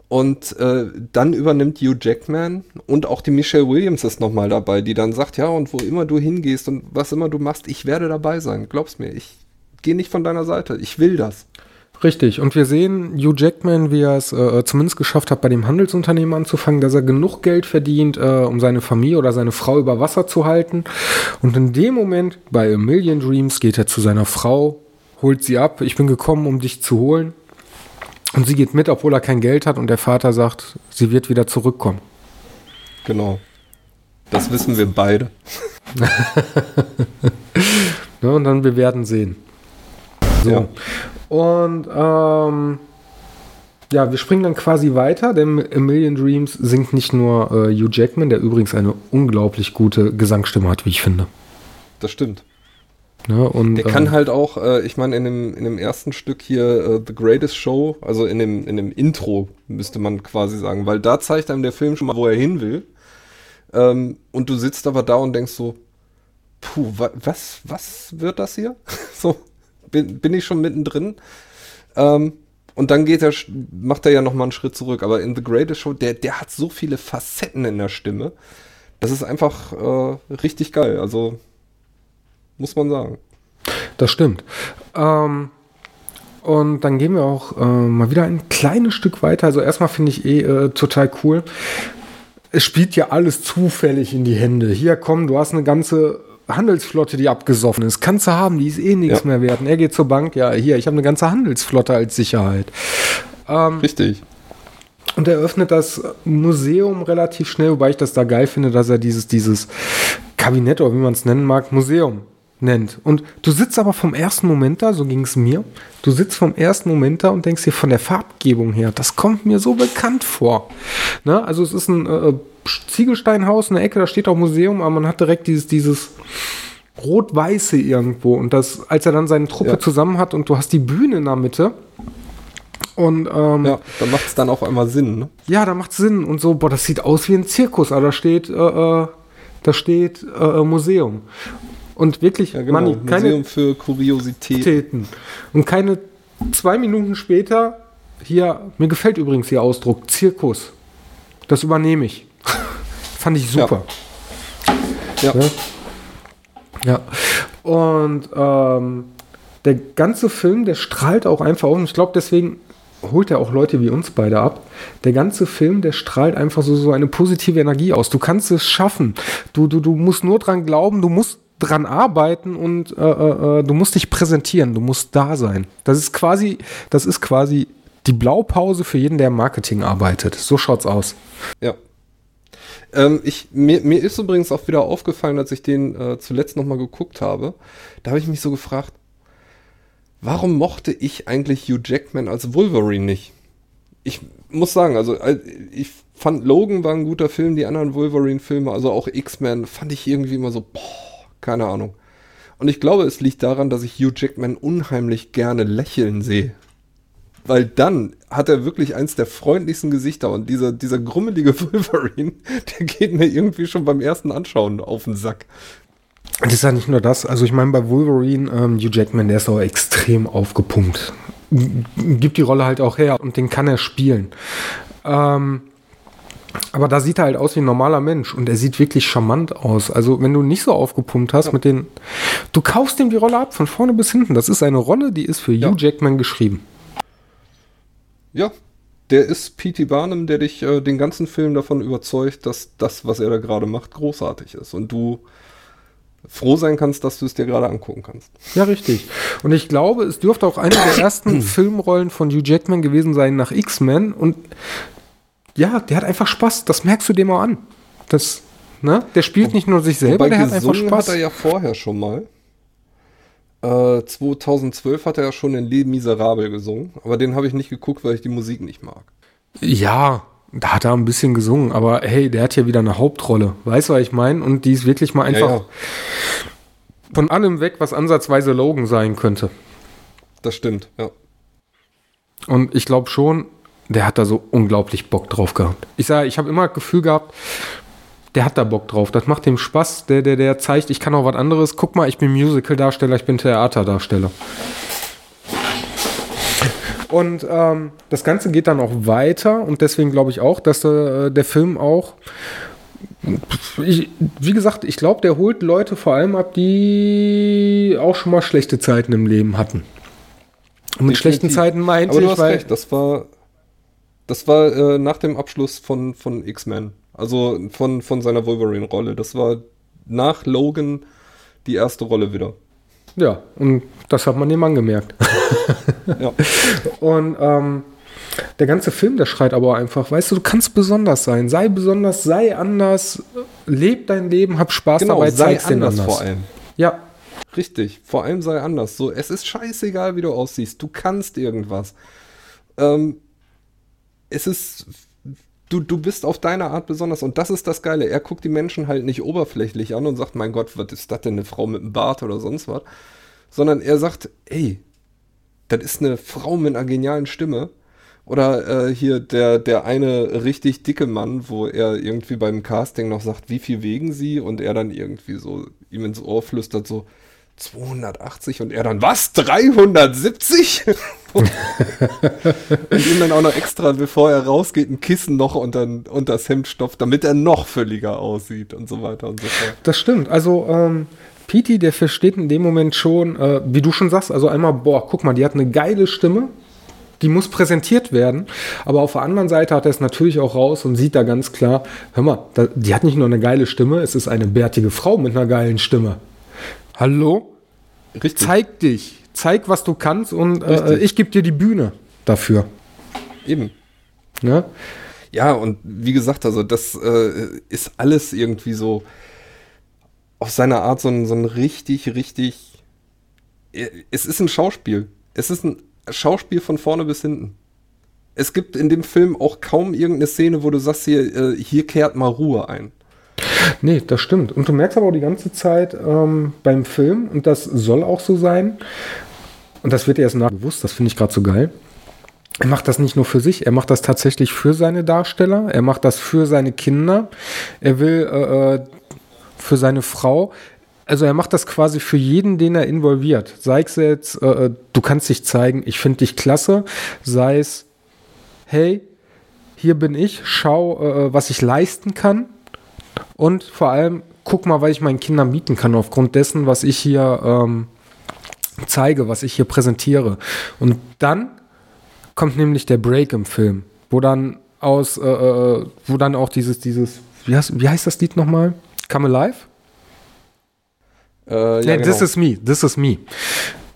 Und äh, dann übernimmt Hugh Jackman und auch die Michelle Williams ist nochmal dabei, die dann sagt, ja, und wo immer du hingehst und was immer du machst, ich werde dabei sein, glaub's mir, ich gehe nicht von deiner Seite, ich will das. richtig, und wir sehen Hugh Jackman, wie er es äh, zumindest geschafft hat, bei dem Handelsunternehmen anzufangen, dass er genug Geld verdient, äh, um seine Familie oder seine Frau über Wasser zu halten. Und in dem Moment, bei A Million Dreams, geht er zu seiner Frau, holt sie ab. Ich bin gekommen, um dich zu holen. Und sie geht mit, obwohl er kein Geld hat. Und der Vater sagt, sie wird wieder zurückkommen. Genau. Das wissen wir beide. [LAUGHS] Ne, und dann wir werden sehen. So. Ja. Und ähm, ja, wir springen dann quasi weiter, denn A Million Dreams singt nicht nur äh, Hugh Jackman, der übrigens eine unglaublich gute Gesangsstimme hat, wie ich finde. Das stimmt. Ne, und, Der ähm, kann halt auch, äh, ich meine, in dem, in dem ersten Stück hier äh, The Greatest Show, also in dem, in dem Intro, müsste man quasi sagen, weil da zeigt einem der Film schon mal, wo er hin will. Ähm, und du sitzt aber da und denkst so, puh, wa was, was wird das hier? [LAUGHS] so, bin, bin ich schon mittendrin? Ähm, und dann geht er, macht er ja nochmal einen Schritt zurück. Aber in The Greatest Show, der, der hat so viele Facetten in der Stimme. Das ist einfach äh, richtig geil. Also, muss man sagen. Das stimmt. Ähm, und dann gehen wir auch äh, mal wieder ein kleines Stück weiter. Also erstmal finde ich eh äh, total cool. Es spielt ja alles zufällig in die Hände. Hier komm, du hast eine ganze Handelsflotte, die abgesoffen ist. Kannst du haben, die ist eh nichts ja. mehr wert. Und er geht zur Bank, ja, hier, ich habe eine ganze Handelsflotte als Sicherheit. Ähm, Richtig. Und er öffnet das Museum relativ schnell, wobei ich das da geil finde, dass er dieses, dieses Kabinett oder wie man es nennen mag, Museum nennt. Und du sitzt aber vom ersten Moment da, so ging es mir, du sitzt vom ersten Moment da und denkst dir von der Farbgebung her, das kommt mir so bekannt vor. Ne? Also es ist ein äh, Ziegelsteinhaus, eine Ecke, da steht auch Museum, aber man hat direkt dieses, dieses Rot-Weiße irgendwo. Und das, als er dann seine Truppe ja. zusammen hat und du hast die Bühne in der Mitte. Und, ähm, ja, da macht es dann auch einmal Sinn, ne? Ja, da macht es Sinn. Und so, boah, das sieht aus wie ein Zirkus, aber da steht, äh, äh da steht äh, Museum. Und wirklich, ja, genau. Manni, keine Museum für Kuriositäten. Und keine zwei Minuten später, hier, mir gefällt übrigens der Ausdruck, Zirkus. Das übernehme ich. [LAUGHS] Fand ich super. Ja. Ja. ja. Und ähm, der ganze Film, der strahlt auch einfach auf. Und ich glaube, deswegen holt er auch Leute wie uns beide ab. Der ganze Film, der strahlt einfach so, so eine positive Energie aus. Du kannst es schaffen. Du, du, du musst nur dran glauben, du musst dran arbeiten und äh, äh, äh, du musst dich präsentieren, du musst da sein. Das ist quasi, das ist quasi die Blaupause für jeden, der im Marketing arbeitet. So schaut's aus. Ja. Ähm, ich, mir, mir ist übrigens auch wieder aufgefallen, als ich den äh, zuletzt nochmal geguckt habe. Da habe ich mich so gefragt, warum mochte ich eigentlich Hugh Jackman als Wolverine nicht? Ich muss sagen, also ich fand Logan war ein guter Film, die anderen Wolverine-Filme, also auch X-Men, fand ich irgendwie immer so, boah, keine Ahnung. Und ich glaube, es liegt daran, dass ich Hugh Jackman unheimlich gerne lächeln sehe. Weil dann hat er wirklich eins der freundlichsten Gesichter und dieser, dieser grummelige [LAUGHS] Wolverine, der geht mir irgendwie schon beim ersten Anschauen auf den Sack. Das ist ja nicht nur das. Also ich meine, bei Wolverine, ähm, Hugh Jackman, der ist auch extrem aufgepumpt. Gibt die Rolle halt auch her und den kann er spielen. Ähm, aber da sieht er halt aus wie ein normaler Mensch und er sieht wirklich charmant aus. Also, wenn du nicht so aufgepumpt hast ja. mit den. Du kaufst ihm die Rolle ab, von vorne bis hinten. Das ist eine Rolle, die ist für ja. Hugh Jackman geschrieben. Ja, der ist P.T. Barnum, der dich äh, den ganzen Film davon überzeugt, dass das, was er da gerade macht, großartig ist. Und du froh sein kannst, dass du es dir gerade angucken kannst. Ja, richtig. Und ich glaube, es dürfte auch eine der [COUGHS] ersten Filmrollen von Hugh Jackman gewesen sein nach X-Men. Und ja, der hat einfach Spaß. Das merkst du dem auch an. Das, ne? Der spielt nicht nur sich selber, Wobei der hat einfach Spaß. hat er ja vorher schon mal. Äh, 2012 hat er ja schon in Les Miserable gesungen, aber den habe ich nicht geguckt, weil ich die Musik nicht mag. Ja, da hat er ein bisschen gesungen, aber hey, der hat ja wieder eine Hauptrolle. Weißt du, was ich meine? Und die ist wirklich mal einfach ja, ja. von allem weg, was ansatzweise Logan sein könnte. Das stimmt, ja. Und ich glaube schon, der hat da so unglaublich Bock drauf gehabt. Ich sage, ich habe immer das Gefühl gehabt, der hat da Bock drauf. Das macht dem Spaß. Der, der, der zeigt, ich kann auch was anderes. Guck mal, ich bin Musical-Darsteller, ich bin Theaterdarsteller. Und ähm, das Ganze geht dann auch weiter und deswegen glaube ich auch, dass äh, der Film auch, ich, wie gesagt, ich glaube, der holt Leute vor allem ab, die auch schon mal schlechte Zeiten im Leben hatten. Und mit schlechten Zeiten meinte Aber du ich, hast weil, recht, das war das war äh, nach dem Abschluss von, von X-Men. Also von, von seiner Wolverine-Rolle. Das war nach Logan die erste Rolle wieder. Ja, und das hat man dem angemerkt. [LAUGHS] ja. Und ähm, der ganze Film, der schreit aber einfach, weißt du, du kannst besonders sein. Sei besonders, sei anders, leb dein Leben, hab Spaß genau, dabei, sei anders, anders vor allem. Ja. Richtig, vor allem sei anders. So, es ist scheißegal, wie du aussiehst. Du kannst irgendwas. Ähm, es ist, du, du bist auf deine Art besonders und das ist das Geile. Er guckt die Menschen halt nicht oberflächlich an und sagt, mein Gott, was ist das denn, eine Frau mit einem Bart oder sonst was? Sondern er sagt, ey, das ist eine Frau mit einer genialen Stimme. Oder äh, hier der, der eine richtig dicke Mann, wo er irgendwie beim Casting noch sagt, wie viel wegen sie? Und er dann irgendwie so ihm ins Ohr flüstert, so 280 und er dann, was? 370? [LAUGHS] [LAUGHS] und ihm dann auch noch extra, bevor er rausgeht, ein Kissen noch unter, unter das Hemd stopft, damit er noch völliger aussieht und so weiter und so fort. Das stimmt. Also, ähm, Pete, der versteht in dem Moment schon, äh, wie du schon sagst, also einmal, boah, guck mal, die hat eine geile Stimme, die muss präsentiert werden. Aber auf der anderen Seite hat er es natürlich auch raus und sieht da ganz klar, hör mal, da, die hat nicht nur eine geile Stimme, es ist eine bärtige Frau mit einer geilen Stimme. Hallo? Richtig. Zeig dich, zeig, was du kannst und äh, ich gebe dir die Bühne dafür. Eben. Ja? ja, und wie gesagt, also das äh, ist alles irgendwie so auf seine Art so ein, so ein richtig, richtig. Äh, es ist ein Schauspiel. Es ist ein Schauspiel von vorne bis hinten. Es gibt in dem Film auch kaum irgendeine Szene, wo du sagst, hier, äh, hier kehrt mal Ruhe ein. Nee, das stimmt. Und du merkst aber auch die ganze Zeit ähm, beim Film, und das soll auch so sein, und das wird erst nachbewusst, das finde ich gerade so geil. Er macht das nicht nur für sich, er macht das tatsächlich für seine Darsteller, er macht das für seine Kinder, er will äh, äh für seine Frau, also er macht das quasi für jeden, den er involviert. Sei es jetzt, äh, äh, du kannst dich zeigen, ich finde dich klasse, sei es, hey, hier bin ich, schau, äh, äh, was ich leisten kann und vor allem guck mal, was ich meinen Kindern bieten kann aufgrund dessen, was ich hier ähm, zeige, was ich hier präsentiere. Und dann kommt nämlich der Break im Film, wo dann aus, äh, äh wo dann auch dieses, dieses, wie heißt, wie heißt das Lied nochmal? Come Alive? Äh, ja, nee, This genau. is Me. This is Me.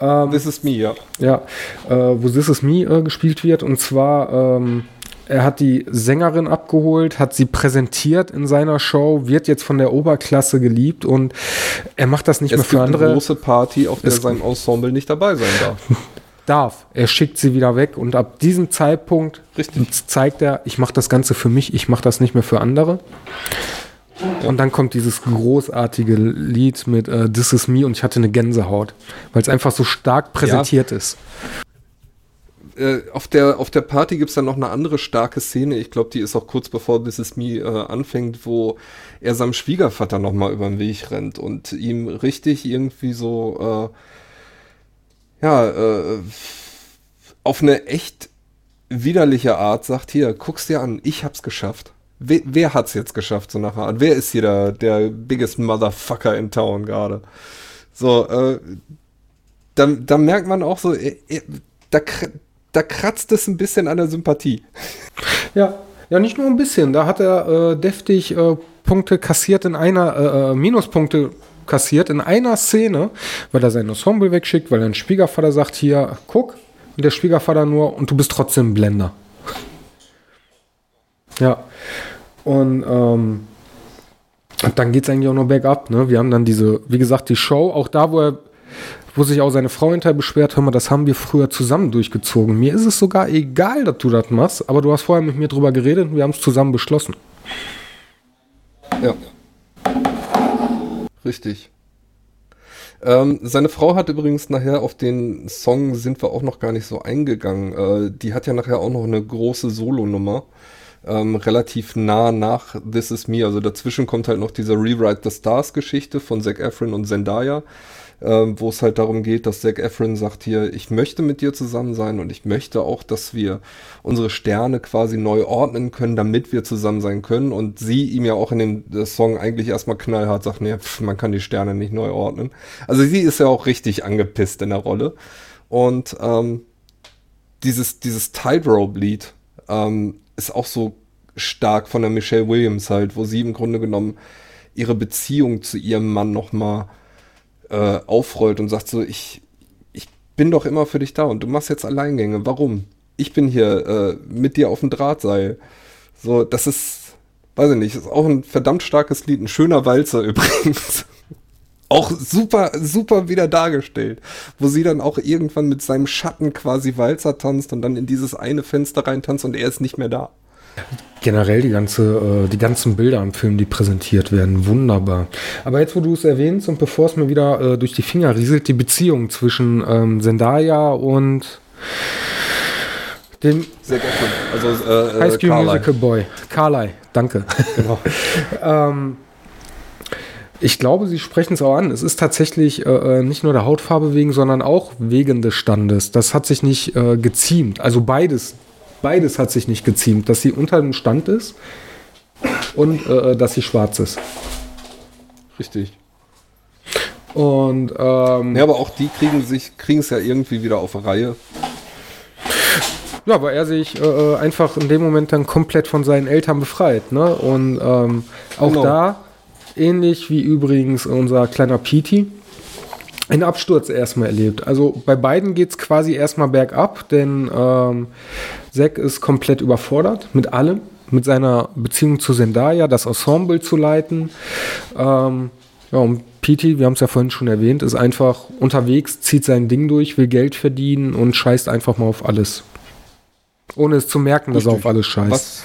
Ähm, This is Me, ja. Ja, äh, wo This is Me äh, gespielt wird. Und zwar, ähm, er hat die Sängerin abgeholt, hat sie präsentiert in seiner Show, wird jetzt von der Oberklasse geliebt und er macht das nicht es mehr für andere. Es eine große Party, auf der sein Ensemble nicht dabei sein darf. [LAUGHS] darf. Er schickt sie wieder weg und ab diesem Zeitpunkt Richtig. zeigt er, ich mache das Ganze für mich, ich mache das nicht mehr für andere. Und dann kommt dieses großartige Lied mit äh, This Is Me und ich hatte eine Gänsehaut, weil es einfach so stark präsentiert ja. ist. Äh, auf, der, auf der Party gibt es dann noch eine andere starke Szene, ich glaube, die ist auch kurz bevor This Is Me äh, anfängt, wo er seinem Schwiegervater nochmal über den Weg rennt und ihm richtig irgendwie so, äh, ja, äh, auf eine echt widerliche Art sagt, hier, guck's dir an, ich hab's geschafft wer, wer hat's jetzt geschafft, so nachher? Art? Wer ist hier der, der biggest Motherfucker in Town gerade? So, äh, da, da merkt man auch so, äh, äh, da, da kratzt es ein bisschen an der Sympathie. [LAUGHS] Ja, ja, nicht nur ein bisschen. Da hat er äh, deftig äh, Punkte kassiert in einer, äh, äh Minuspunkte kassiert in einer Szene, weil er sein Ensemble wegschickt, weil ein Schwiegervater sagt, hier, guck, und der Schwiegervater nur, und du bist trotzdem ein Blender. Ja. Und ähm, dann geht es eigentlich auch noch bergab. Ne? Wir haben dann diese, wie gesagt, die Show, auch da, wo er wo sich auch seine Frau hinterher beschwert, hör mal, das haben wir früher zusammen durchgezogen. Mir ist es sogar egal, dass du das machst, aber du hast vorher mit mir drüber geredet und wir haben es zusammen beschlossen. Ja. Richtig. Ähm, seine Frau hat übrigens nachher auf den Song sind wir auch noch gar nicht so eingegangen. Äh, die hat ja nachher auch noch eine große Solo-Nummer ähm, relativ nah nach This Is Me. Also dazwischen kommt halt noch diese Rewrite the Stars Geschichte von Zac Efron und Zendaya, ähm, wo es halt darum geht, dass Zac Efron sagt hier, ich möchte mit dir zusammen sein und ich möchte auch, dass wir unsere Sterne quasi neu ordnen können, damit wir zusammen sein können. Und sie ihm ja auch in dem Song eigentlich erstmal knallhart sagt, nee, pff, man kann die Sterne nicht neu ordnen. Also sie ist ja auch richtig angepisst in der Rolle. Und ähm, dieses, dieses Tightrope-Lied ähm, ist auch so stark von der Michelle Williams halt, wo sie im Grunde genommen ihre Beziehung zu ihrem Mann nochmal äh, aufrollt und sagt so, ich, ich bin doch immer für dich da und du machst jetzt Alleingänge. Warum? Ich bin hier äh, mit dir auf dem Drahtseil. So, das ist, weiß ich nicht, ist auch ein verdammt starkes Lied, ein schöner Walzer [LAUGHS] übrigens. auch super, super wieder dargestellt, wo sie dann auch irgendwann mit seinem Schatten quasi Walzer tanzt und dann in dieses eine Fenster rein tanzt und er ist nicht mehr da. Generell die, ganze, äh, die ganzen Bilder am Film, die präsentiert werden, wunderbar. Aber jetzt, wo du es erwähnst und bevor es mir wieder äh, durch die Finger rieselt, die Beziehung zwischen ähm, Zendaya und dem Sehr also, äh, äh, High School Musical Boy. Carly, danke. [LAUGHS] Genau. ähm, Ich glaube, Sie sprechen es auch an. Es ist tatsächlich äh, nicht nur der Hautfarbe wegen, sondern auch wegen des Standes. Das hat sich nicht äh, geziemt. Also beides, beides hat sich nicht geziemt. Dass sie unter dem Stand ist und äh, dass sie schwarz ist. Richtig. Und ähm, ja, aber auch die kriegen sich kriegen es ja irgendwie wieder auf Reihe. Ja, weil er sich äh, äh, einfach in dem Moment dann komplett von seinen Eltern befreit. Ne? Und ähm, auch genau. da, ähnlich wie übrigens unser kleiner Petey, einen Absturz erstmal erlebt. Also bei beiden geht es quasi erstmal bergab, denn ähm, Zack ist komplett überfordert mit allem, mit seiner Beziehung zu Zendaya, das Ensemble zu leiten. Ähm, ja, und Petey, wir haben es ja vorhin schon erwähnt, ist einfach unterwegs, zieht sein Ding durch, will Geld verdienen und scheißt einfach mal auf alles. Ohne es zu merken, dass er auf alles scheißt. Was,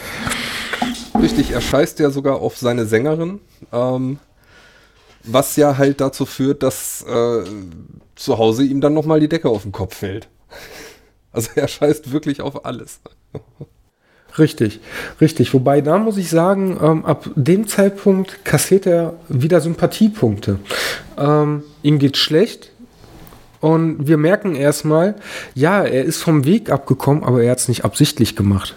richtig, er scheißt ja sogar auf seine Sängerin. Ähm, was ja halt dazu führt, dass äh, zu Hause ihm dann nochmal die Decke auf den Kopf fällt. [LAUGHS] Also er scheißt wirklich auf alles. Richtig, richtig. Wobei da muss ich sagen, ähm, ab dem Zeitpunkt kassiert er wieder Sympathiepunkte. Ähm, ihm geht schlecht, und wir merken erstmal, ja, er ist vom Weg abgekommen, aber er hat es nicht absichtlich gemacht.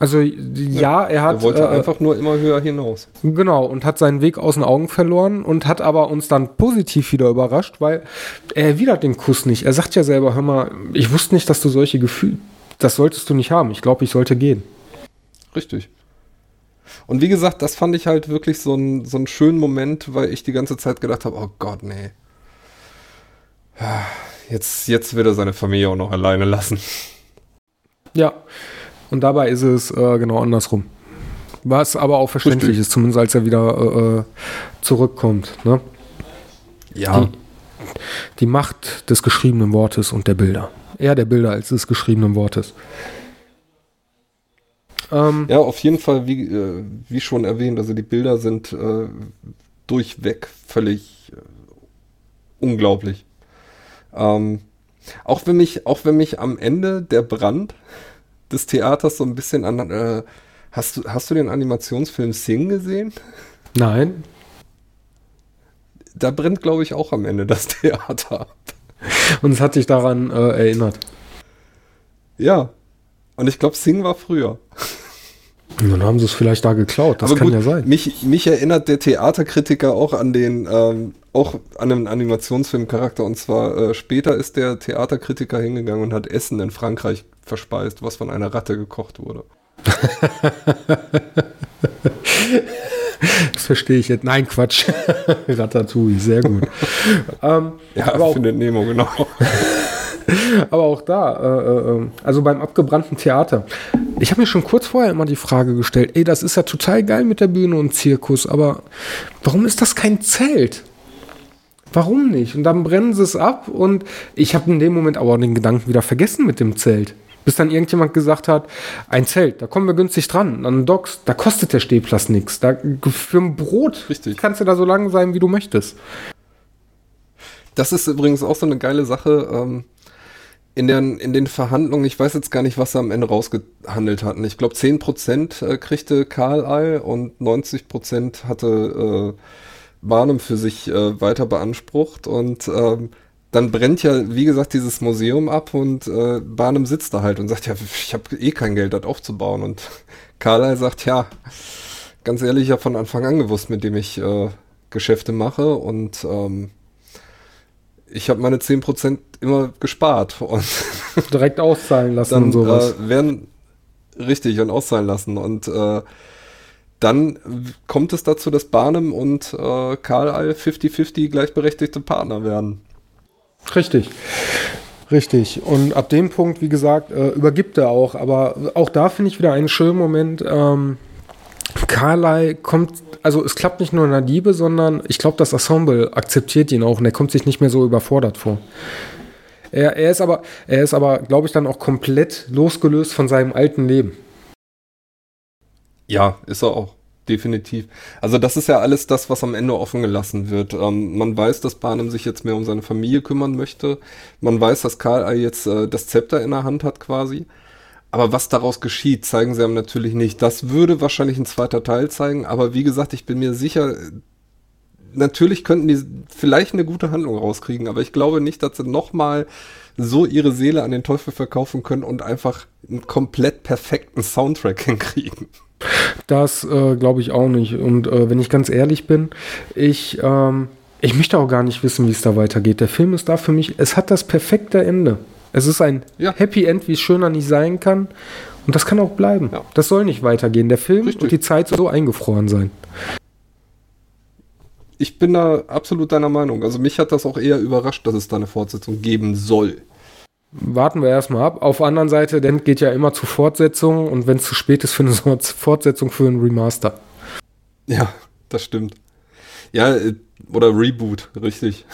Also ja, er hat. Er wollte äh, einfach nur immer höher hinaus. Genau, und hat seinen Weg aus den Augen verloren und hat aber uns dann positiv wieder überrascht, weil er erwidert den Kuss nicht. Er sagt ja selber, hör mal, ich wusste nicht, dass du solche Gefühle, das solltest du nicht haben. Ich glaube, ich sollte gehen. Richtig. Und wie gesagt, das fand ich halt wirklich so, ein, so einen schönen Moment, weil ich die ganze Zeit gedacht habe, oh Gott, nee. Jetzt, jetzt wird er seine Familie auch noch alleine lassen. Ja, und dabei ist es äh, genau andersrum. Was aber auch verständlich Richtig. ist, zumindest als er wieder äh, äh, zurückkommt. Ne? Ja. Die, die, Macht des geschriebenen Wortes und der Bilder. Eher der Bilder als des geschriebenen Wortes. Ähm, ja, auf jeden Fall, wie, äh, wie schon erwähnt, also die Bilder sind äh, durchweg völlig äh, unglaublich. Ähm, auch wenn mich, auch wenn mich am Ende der Brand des Theaters so ein bisschen an. Äh, hast, du, hast du den Animationsfilm Sing gesehen? Nein. Da brennt, glaube ich, auch am Ende das [LAUGHS] Theater ab. Und es hat dich daran äh, erinnert. Ja. Und ich glaube, Sing war früher. Dann haben sie es vielleicht da geklaut. Das Aber kann gut, ja sein. Mich, mich erinnert der Theaterkritiker auch an den ähm, auch an einem Animationsfilmcharakter. Und zwar äh, später ist der Theaterkritiker hingegangen und hat Essen in Frankreich verspeist, was von einer Ratte gekocht wurde. [LAUGHS] das verstehe ich jetzt. Nein, Quatsch. [LAUGHS] Ratatouille, sehr gut. ähm, ja, aber findet Nemo, genau. [LAUGHS] aber auch da, äh, äh, also beim abgebrannten Theater. Ich habe mir schon kurz vorher immer die Frage gestellt, ey, das ist ja total geil mit der Bühne und Zirkus, aber warum ist das kein Zelt? Warum nicht? Und dann brennen sie es ab und ich habe in dem Moment aber den Gedanken wieder vergessen mit dem Zelt. Bis dann irgendjemand gesagt hat, ein Zelt, da kommen wir günstig dran. An Docks, da kostet der Stehplatz nichts. Da, für ein Brot Richtig. kannst du da so lange sein, wie du möchtest. Das ist übrigens auch so eine geile Sache. Ähm, in, den, in den Verhandlungen, ich weiß jetzt gar nicht, was sie am Ende rausgehandelt hatten. Ich glaube, 10% äh, kriegte Carlyle und 90% hatte äh, Barnum für sich äh, weiter beansprucht und ähm, dann brennt ja, wie gesagt, dieses Museum ab und äh, Barnum sitzt da halt und sagt, ja, ich habe eh kein Geld, das aufzubauen. Und [LAUGHS] Carlyle sagt, ja, ganz ehrlich, ich habe von Anfang an gewusst, mit dem ich äh, Geschäfte mache und ähm, ich habe meine 10% immer gespart und [LAUGHS] direkt auszahlen lassen dann, und sowas. Äh, werden richtig und auszahlen lassen und äh, dann kommt es dazu, dass Barnum und äh, Carlyle 50-50 gleichberechtigte Partner werden. Richtig. Richtig. Und ab dem Punkt, wie gesagt, äh, übergibt er auch. Aber auch da finde ich wieder einen schönen Moment. Ähm, Carlyle kommt, also es klappt nicht nur in der Liebe, sondern ich glaube, das Ensemble akzeptiert ihn auch und er kommt sich nicht mehr so überfordert vor. Er, er ist aber, er ist aber, glaube ich, dann auch komplett losgelöst von seinem alten Leben. Ja, ist er auch. Definitiv. Also das ist ja alles das, was am Ende offen gelassen wird. Ähm, man weiß, dass Barnum sich jetzt mehr um seine Familie kümmern möchte. Man weiß, dass Karl jetzt äh, das Zepter in der Hand hat quasi. Aber was daraus geschieht, zeigen sie ihm natürlich nicht. Das würde wahrscheinlich ein zweiter Teil zeigen. Aber wie gesagt, ich bin mir sicher, natürlich könnten die vielleicht eine gute Handlung rauskriegen, aber ich glaube nicht, dass sie nochmal so ihre Seele an den Teufel verkaufen können und einfach einen komplett perfekten Soundtrack [LAUGHS] hinkriegen. Das äh, glaube ich auch nicht. Und äh, wenn ich ganz ehrlich bin, ich, ähm, ich möchte auch gar nicht wissen, wie es da weitergeht. Der Film ist da für mich, es hat das perfekte Ende. Es ist ein ja. Happy End, wie es schöner nicht sein kann. Und das kann auch bleiben. Ja. Das soll nicht weitergehen. Der Film Richtig. und die Zeit so eingefroren sein. Ich bin da absolut deiner Meinung. Also mich hat das auch eher überrascht, dass es da eine Fortsetzung geben soll. Warten wir erstmal ab. Auf der anderen Seite, denn geht ja immer zu Fortsetzungen und wenn es zu spät ist für eine [LAUGHS] Fortsetzung für einen Remaster. Ja, das stimmt. Ja, äh, oder Reboot, richtig.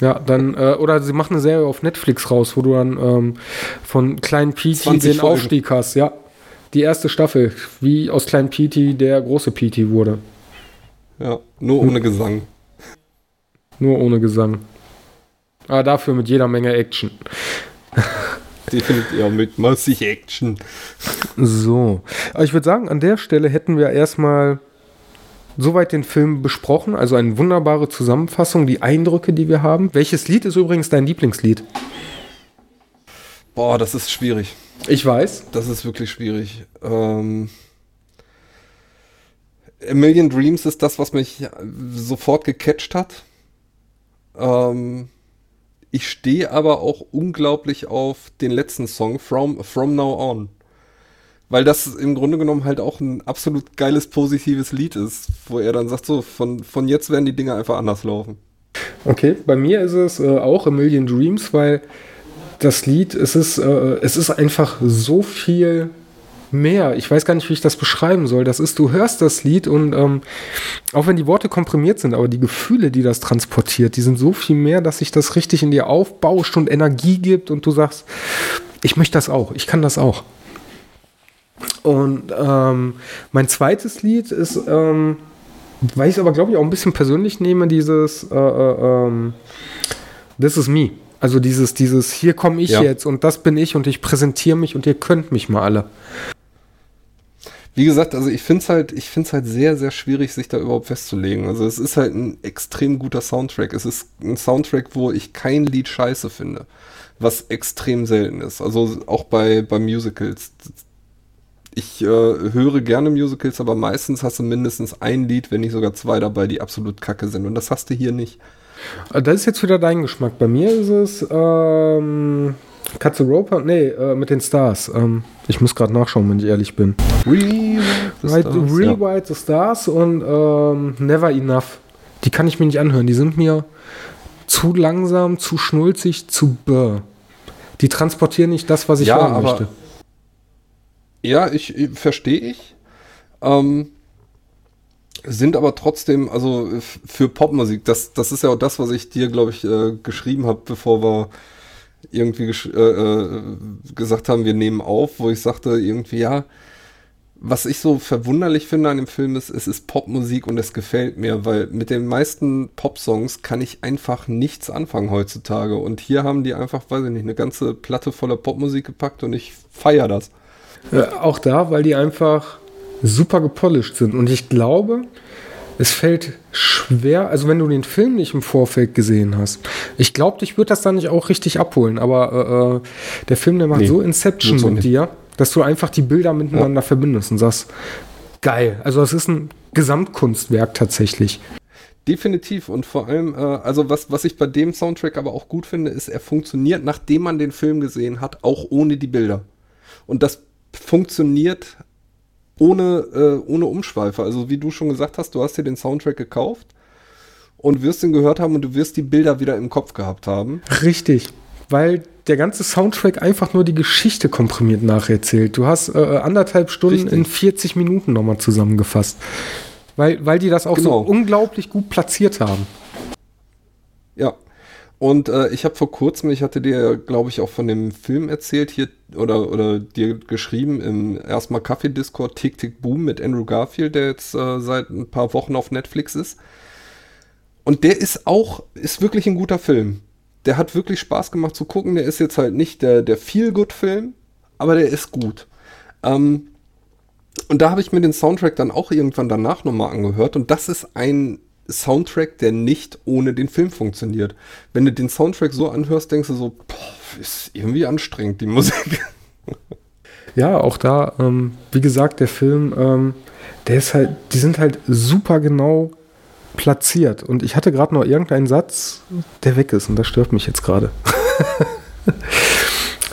Ja, dann, äh, oder sie machen eine Serie auf Netflix raus, wo du dann ähm, von Klein Petey den Folgen. Aufstieg hast, ja. Die erste Staffel, wie aus Klein Petey der große Petey wurde. Ja, nur ohne hm. Gesang. Nur ohne Gesang. Aber dafür mit jeder Menge Action. Definitiv, ja, mit massig Action. So. Aber ich würde sagen, an der Stelle hätten wir erstmal soweit den Film besprochen. Also eine wunderbare Zusammenfassung, die Eindrücke, die wir haben. Welches Lied ist übrigens dein Lieblingslied? Boah, das ist schwierig. Ich weiß. Das ist wirklich schwierig. Ähm, A Million Dreams ist das, was mich sofort gecatcht hat. Ähm, ich stehe aber auch unglaublich auf den letzten Song, From, From Now On. Weil das im Grunde genommen halt auch ein absolut geiles, positives Lied ist, wo er dann sagt, so, von, von jetzt werden die Dinge einfach anders laufen. Okay, bei mir ist es äh, auch A Million Dreams, weil das Lied, es ist, äh, es ist einfach so viel mehr. Ich weiß gar nicht, wie ich das beschreiben soll. Das ist, du hörst das Lied und ähm, auch wenn die Worte komprimiert sind, aber die Gefühle, die das transportiert, die sind so viel mehr, dass sich das richtig in dir aufbauscht und Energie gibt und du sagst, ich möchte das auch, ich kann das auch. Und ähm, mein zweites Lied ist, ähm, weil ich es aber glaube ich auch ein bisschen persönlich nehme, dieses äh, äh, ähm, This is me. Also dieses, dieses, hier komme ich ja. jetzt und das bin ich und ich präsentiere mich und ihr könnt mich mal alle. Wie gesagt, also ich finde es halt, ich finde halt sehr, sehr schwierig, sich da überhaupt festzulegen. Also es ist halt ein extrem guter Soundtrack. Es ist ein Soundtrack, wo ich kein Lied scheiße finde. Was extrem selten ist. Also auch bei, bei Musicals ich äh, höre gerne Musicals, aber meistens hast du mindestens ein Lied, wenn nicht sogar zwei dabei, die absolut kacke sind. Und das hast du hier nicht. Äh, das ist jetzt wieder dein Geschmack. Bei mir ist es ähm, Katze Roper, nee, äh, mit den Stars. Ähm, ich muss gerade nachschauen, wenn ich ehrlich bin. Rewrite the Stars, Rewrite the Stars und ähm, Never Enough. Die kann ich mir nicht anhören. Die sind mir zu langsam, zu schnulzig, zu bäh. Die transportieren nicht das, was ich ja, hören möchte. Ja, ich, ich verstehe ich. Ähm, sind aber trotzdem, also für Popmusik, das, das ist ja auch das, was ich dir, glaube ich, äh, geschrieben habe, bevor wir irgendwie äh, äh, gesagt haben, wir nehmen auf, wo ich sagte, irgendwie, ja, was ich so verwunderlich finde an dem Film ist, es ist Popmusik und es gefällt mir, weil mit den meisten Popsongs kann ich einfach nichts anfangen heutzutage. Und hier haben die einfach, weiß ich nicht, eine ganze Platte voller Popmusik gepackt und ich feiere das. Äh, auch da, weil die einfach super gepolished sind. Und ich glaube, es fällt schwer, also wenn du den Film nicht im Vorfeld gesehen hast, ich glaube, dich wird das dann nicht auch richtig abholen, aber äh, äh der Film, der macht nee, so Inception so mit dir, dass du einfach die Bilder miteinander ja. verbindest und sagst, geil. Also es ist ein Gesamtkunstwerk tatsächlich. Definitiv und vor allem, äh, also was, was ich bei dem Soundtrack aber auch gut finde, ist, er funktioniert, nachdem man den Film gesehen hat, auch ohne die Bilder. Und das funktioniert ohne, äh, ohne Umschweife. Also wie du schon gesagt hast, du hast dir den Soundtrack gekauft und wirst ihn gehört haben und du wirst die Bilder wieder im Kopf gehabt haben. Richtig, weil der ganze Soundtrack einfach nur die Geschichte komprimiert nacherzählt. Du hast äh, anderthalb Stunden Richtig. in 40 Minuten nochmal zusammengefasst. Weil, weil die das auch genau. so unglaublich gut platziert haben. Ja, und äh, ich habe vor kurzem, ich hatte dir, glaube ich, auch von dem Film erzählt hier oder, oder dir geschrieben im erstmal Kaffee-Discord Tick Tick Boom mit Andrew Garfield, der jetzt äh, seit ein paar Wochen auf Netflix ist. Und der ist auch, ist wirklich ein guter Film. Der hat wirklich Spaß gemacht zu gucken. Der ist jetzt halt nicht der, der Feel-Good-Film, aber der ist gut. Ähm, und da habe ich mir den Soundtrack dann auch irgendwann danach nochmal angehört. Und das ist ein Soundtrack, der nicht ohne den Film funktioniert. Wenn du den Soundtrack so anhörst, denkst du so, boah, ist irgendwie anstrengend, die Musik. [LAUGHS] Ja, auch da, ähm, wie gesagt, der Film, ähm, der ist halt, die sind halt super genau platziert. Und ich hatte gerade noch irgendeinen Satz, der weg ist und das stört mich jetzt gerade. [LAUGHS]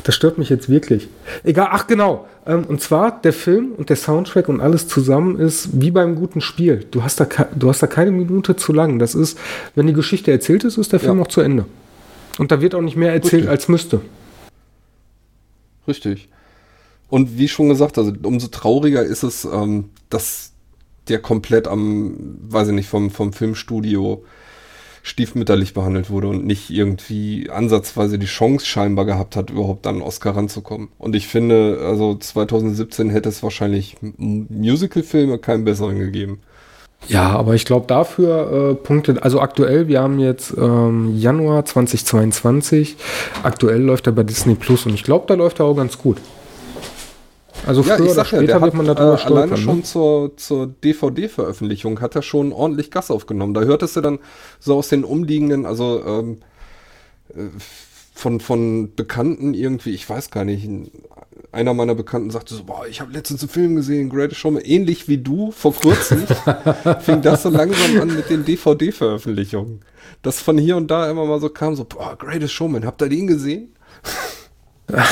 das stört mich jetzt wirklich. Egal, ach genau. Ähm, und zwar der Film und der Soundtrack und alles zusammen ist wie beim guten Spiel. Du hast da, du hast da keine Minute zu lang. Das ist, wenn die Geschichte erzählt ist, ist der Film ja. auch zu Ende. Und da wird auch nicht mehr erzählt, Richtig. als müsste. Richtig. Und wie schon gesagt, also umso trauriger ist es, ähm, dass der komplett am, weiß ich nicht, vom, vom Filmstudio stiefmütterlich behandelt wurde und nicht irgendwie ansatzweise die Chance scheinbar gehabt hat, überhaupt an einen Oscar ranzukommen. Und ich finde, also 2017 hätte es wahrscheinlich Musicalfilme keinen besseren gegeben. Ja, aber ich glaube dafür äh, Punkte, also aktuell, wir haben jetzt ähm, Januar 2022, aktuell läuft er bei Disney Plus und ich glaube, da läuft er auch ganz gut. Also ja, oder später ja, wird man darüber äh. Alleine ne? schon zur, zur DVD-Veröffentlichung hat er schon ordentlich Gas aufgenommen. Da hörtest du dann so aus den umliegenden, also ähm, äh, von, von Bekannten irgendwie, ich weiß gar nicht, einer meiner Bekannten sagte so, boah, ich habe letztens einen Film gesehen, Greatest Showman, ähnlich wie du, vor kurzem, [LAUGHS] fing das so langsam an mit den DVD-Veröffentlichungen. Dass von hier und da immer mal so kam, so, boah, Greatest Showman, habt ihr den gesehen?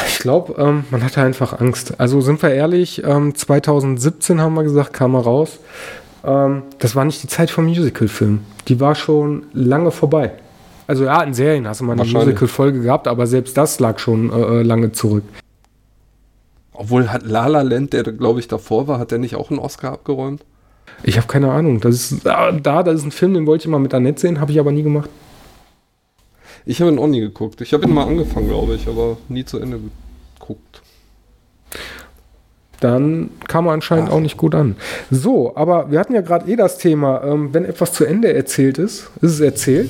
Ich glaube, ähm, man hatte einfach Angst. Also sind wir ehrlich, ähm, 2017 haben wir gesagt, kam er raus. Ähm, das war nicht die Zeit vom Musical-Film. Die war schon lange vorbei. Also ja, in Serien hast du mal eine Musical-Folge gehabt, aber selbst das lag schon äh, äh lange zurück. Obwohl hat La La Land, der glaube ich davor war, hat der nicht auch einen Oscar abgeräumt? Ich habe keine Ahnung. Das ist da, das ist ein Film, den wollte ich mal mit Annette sehen, habe ich aber nie gemacht. Ich habe ihn auch nie geguckt. Ich habe ihn mal angefangen, glaube ich, aber nie zu Ende geguckt. Dann kam er anscheinend Ach. auch nicht gut an. So, aber wir hatten ja gerade eh das Thema, ähm, wenn etwas zu Ende erzählt ist, ist es erzählt.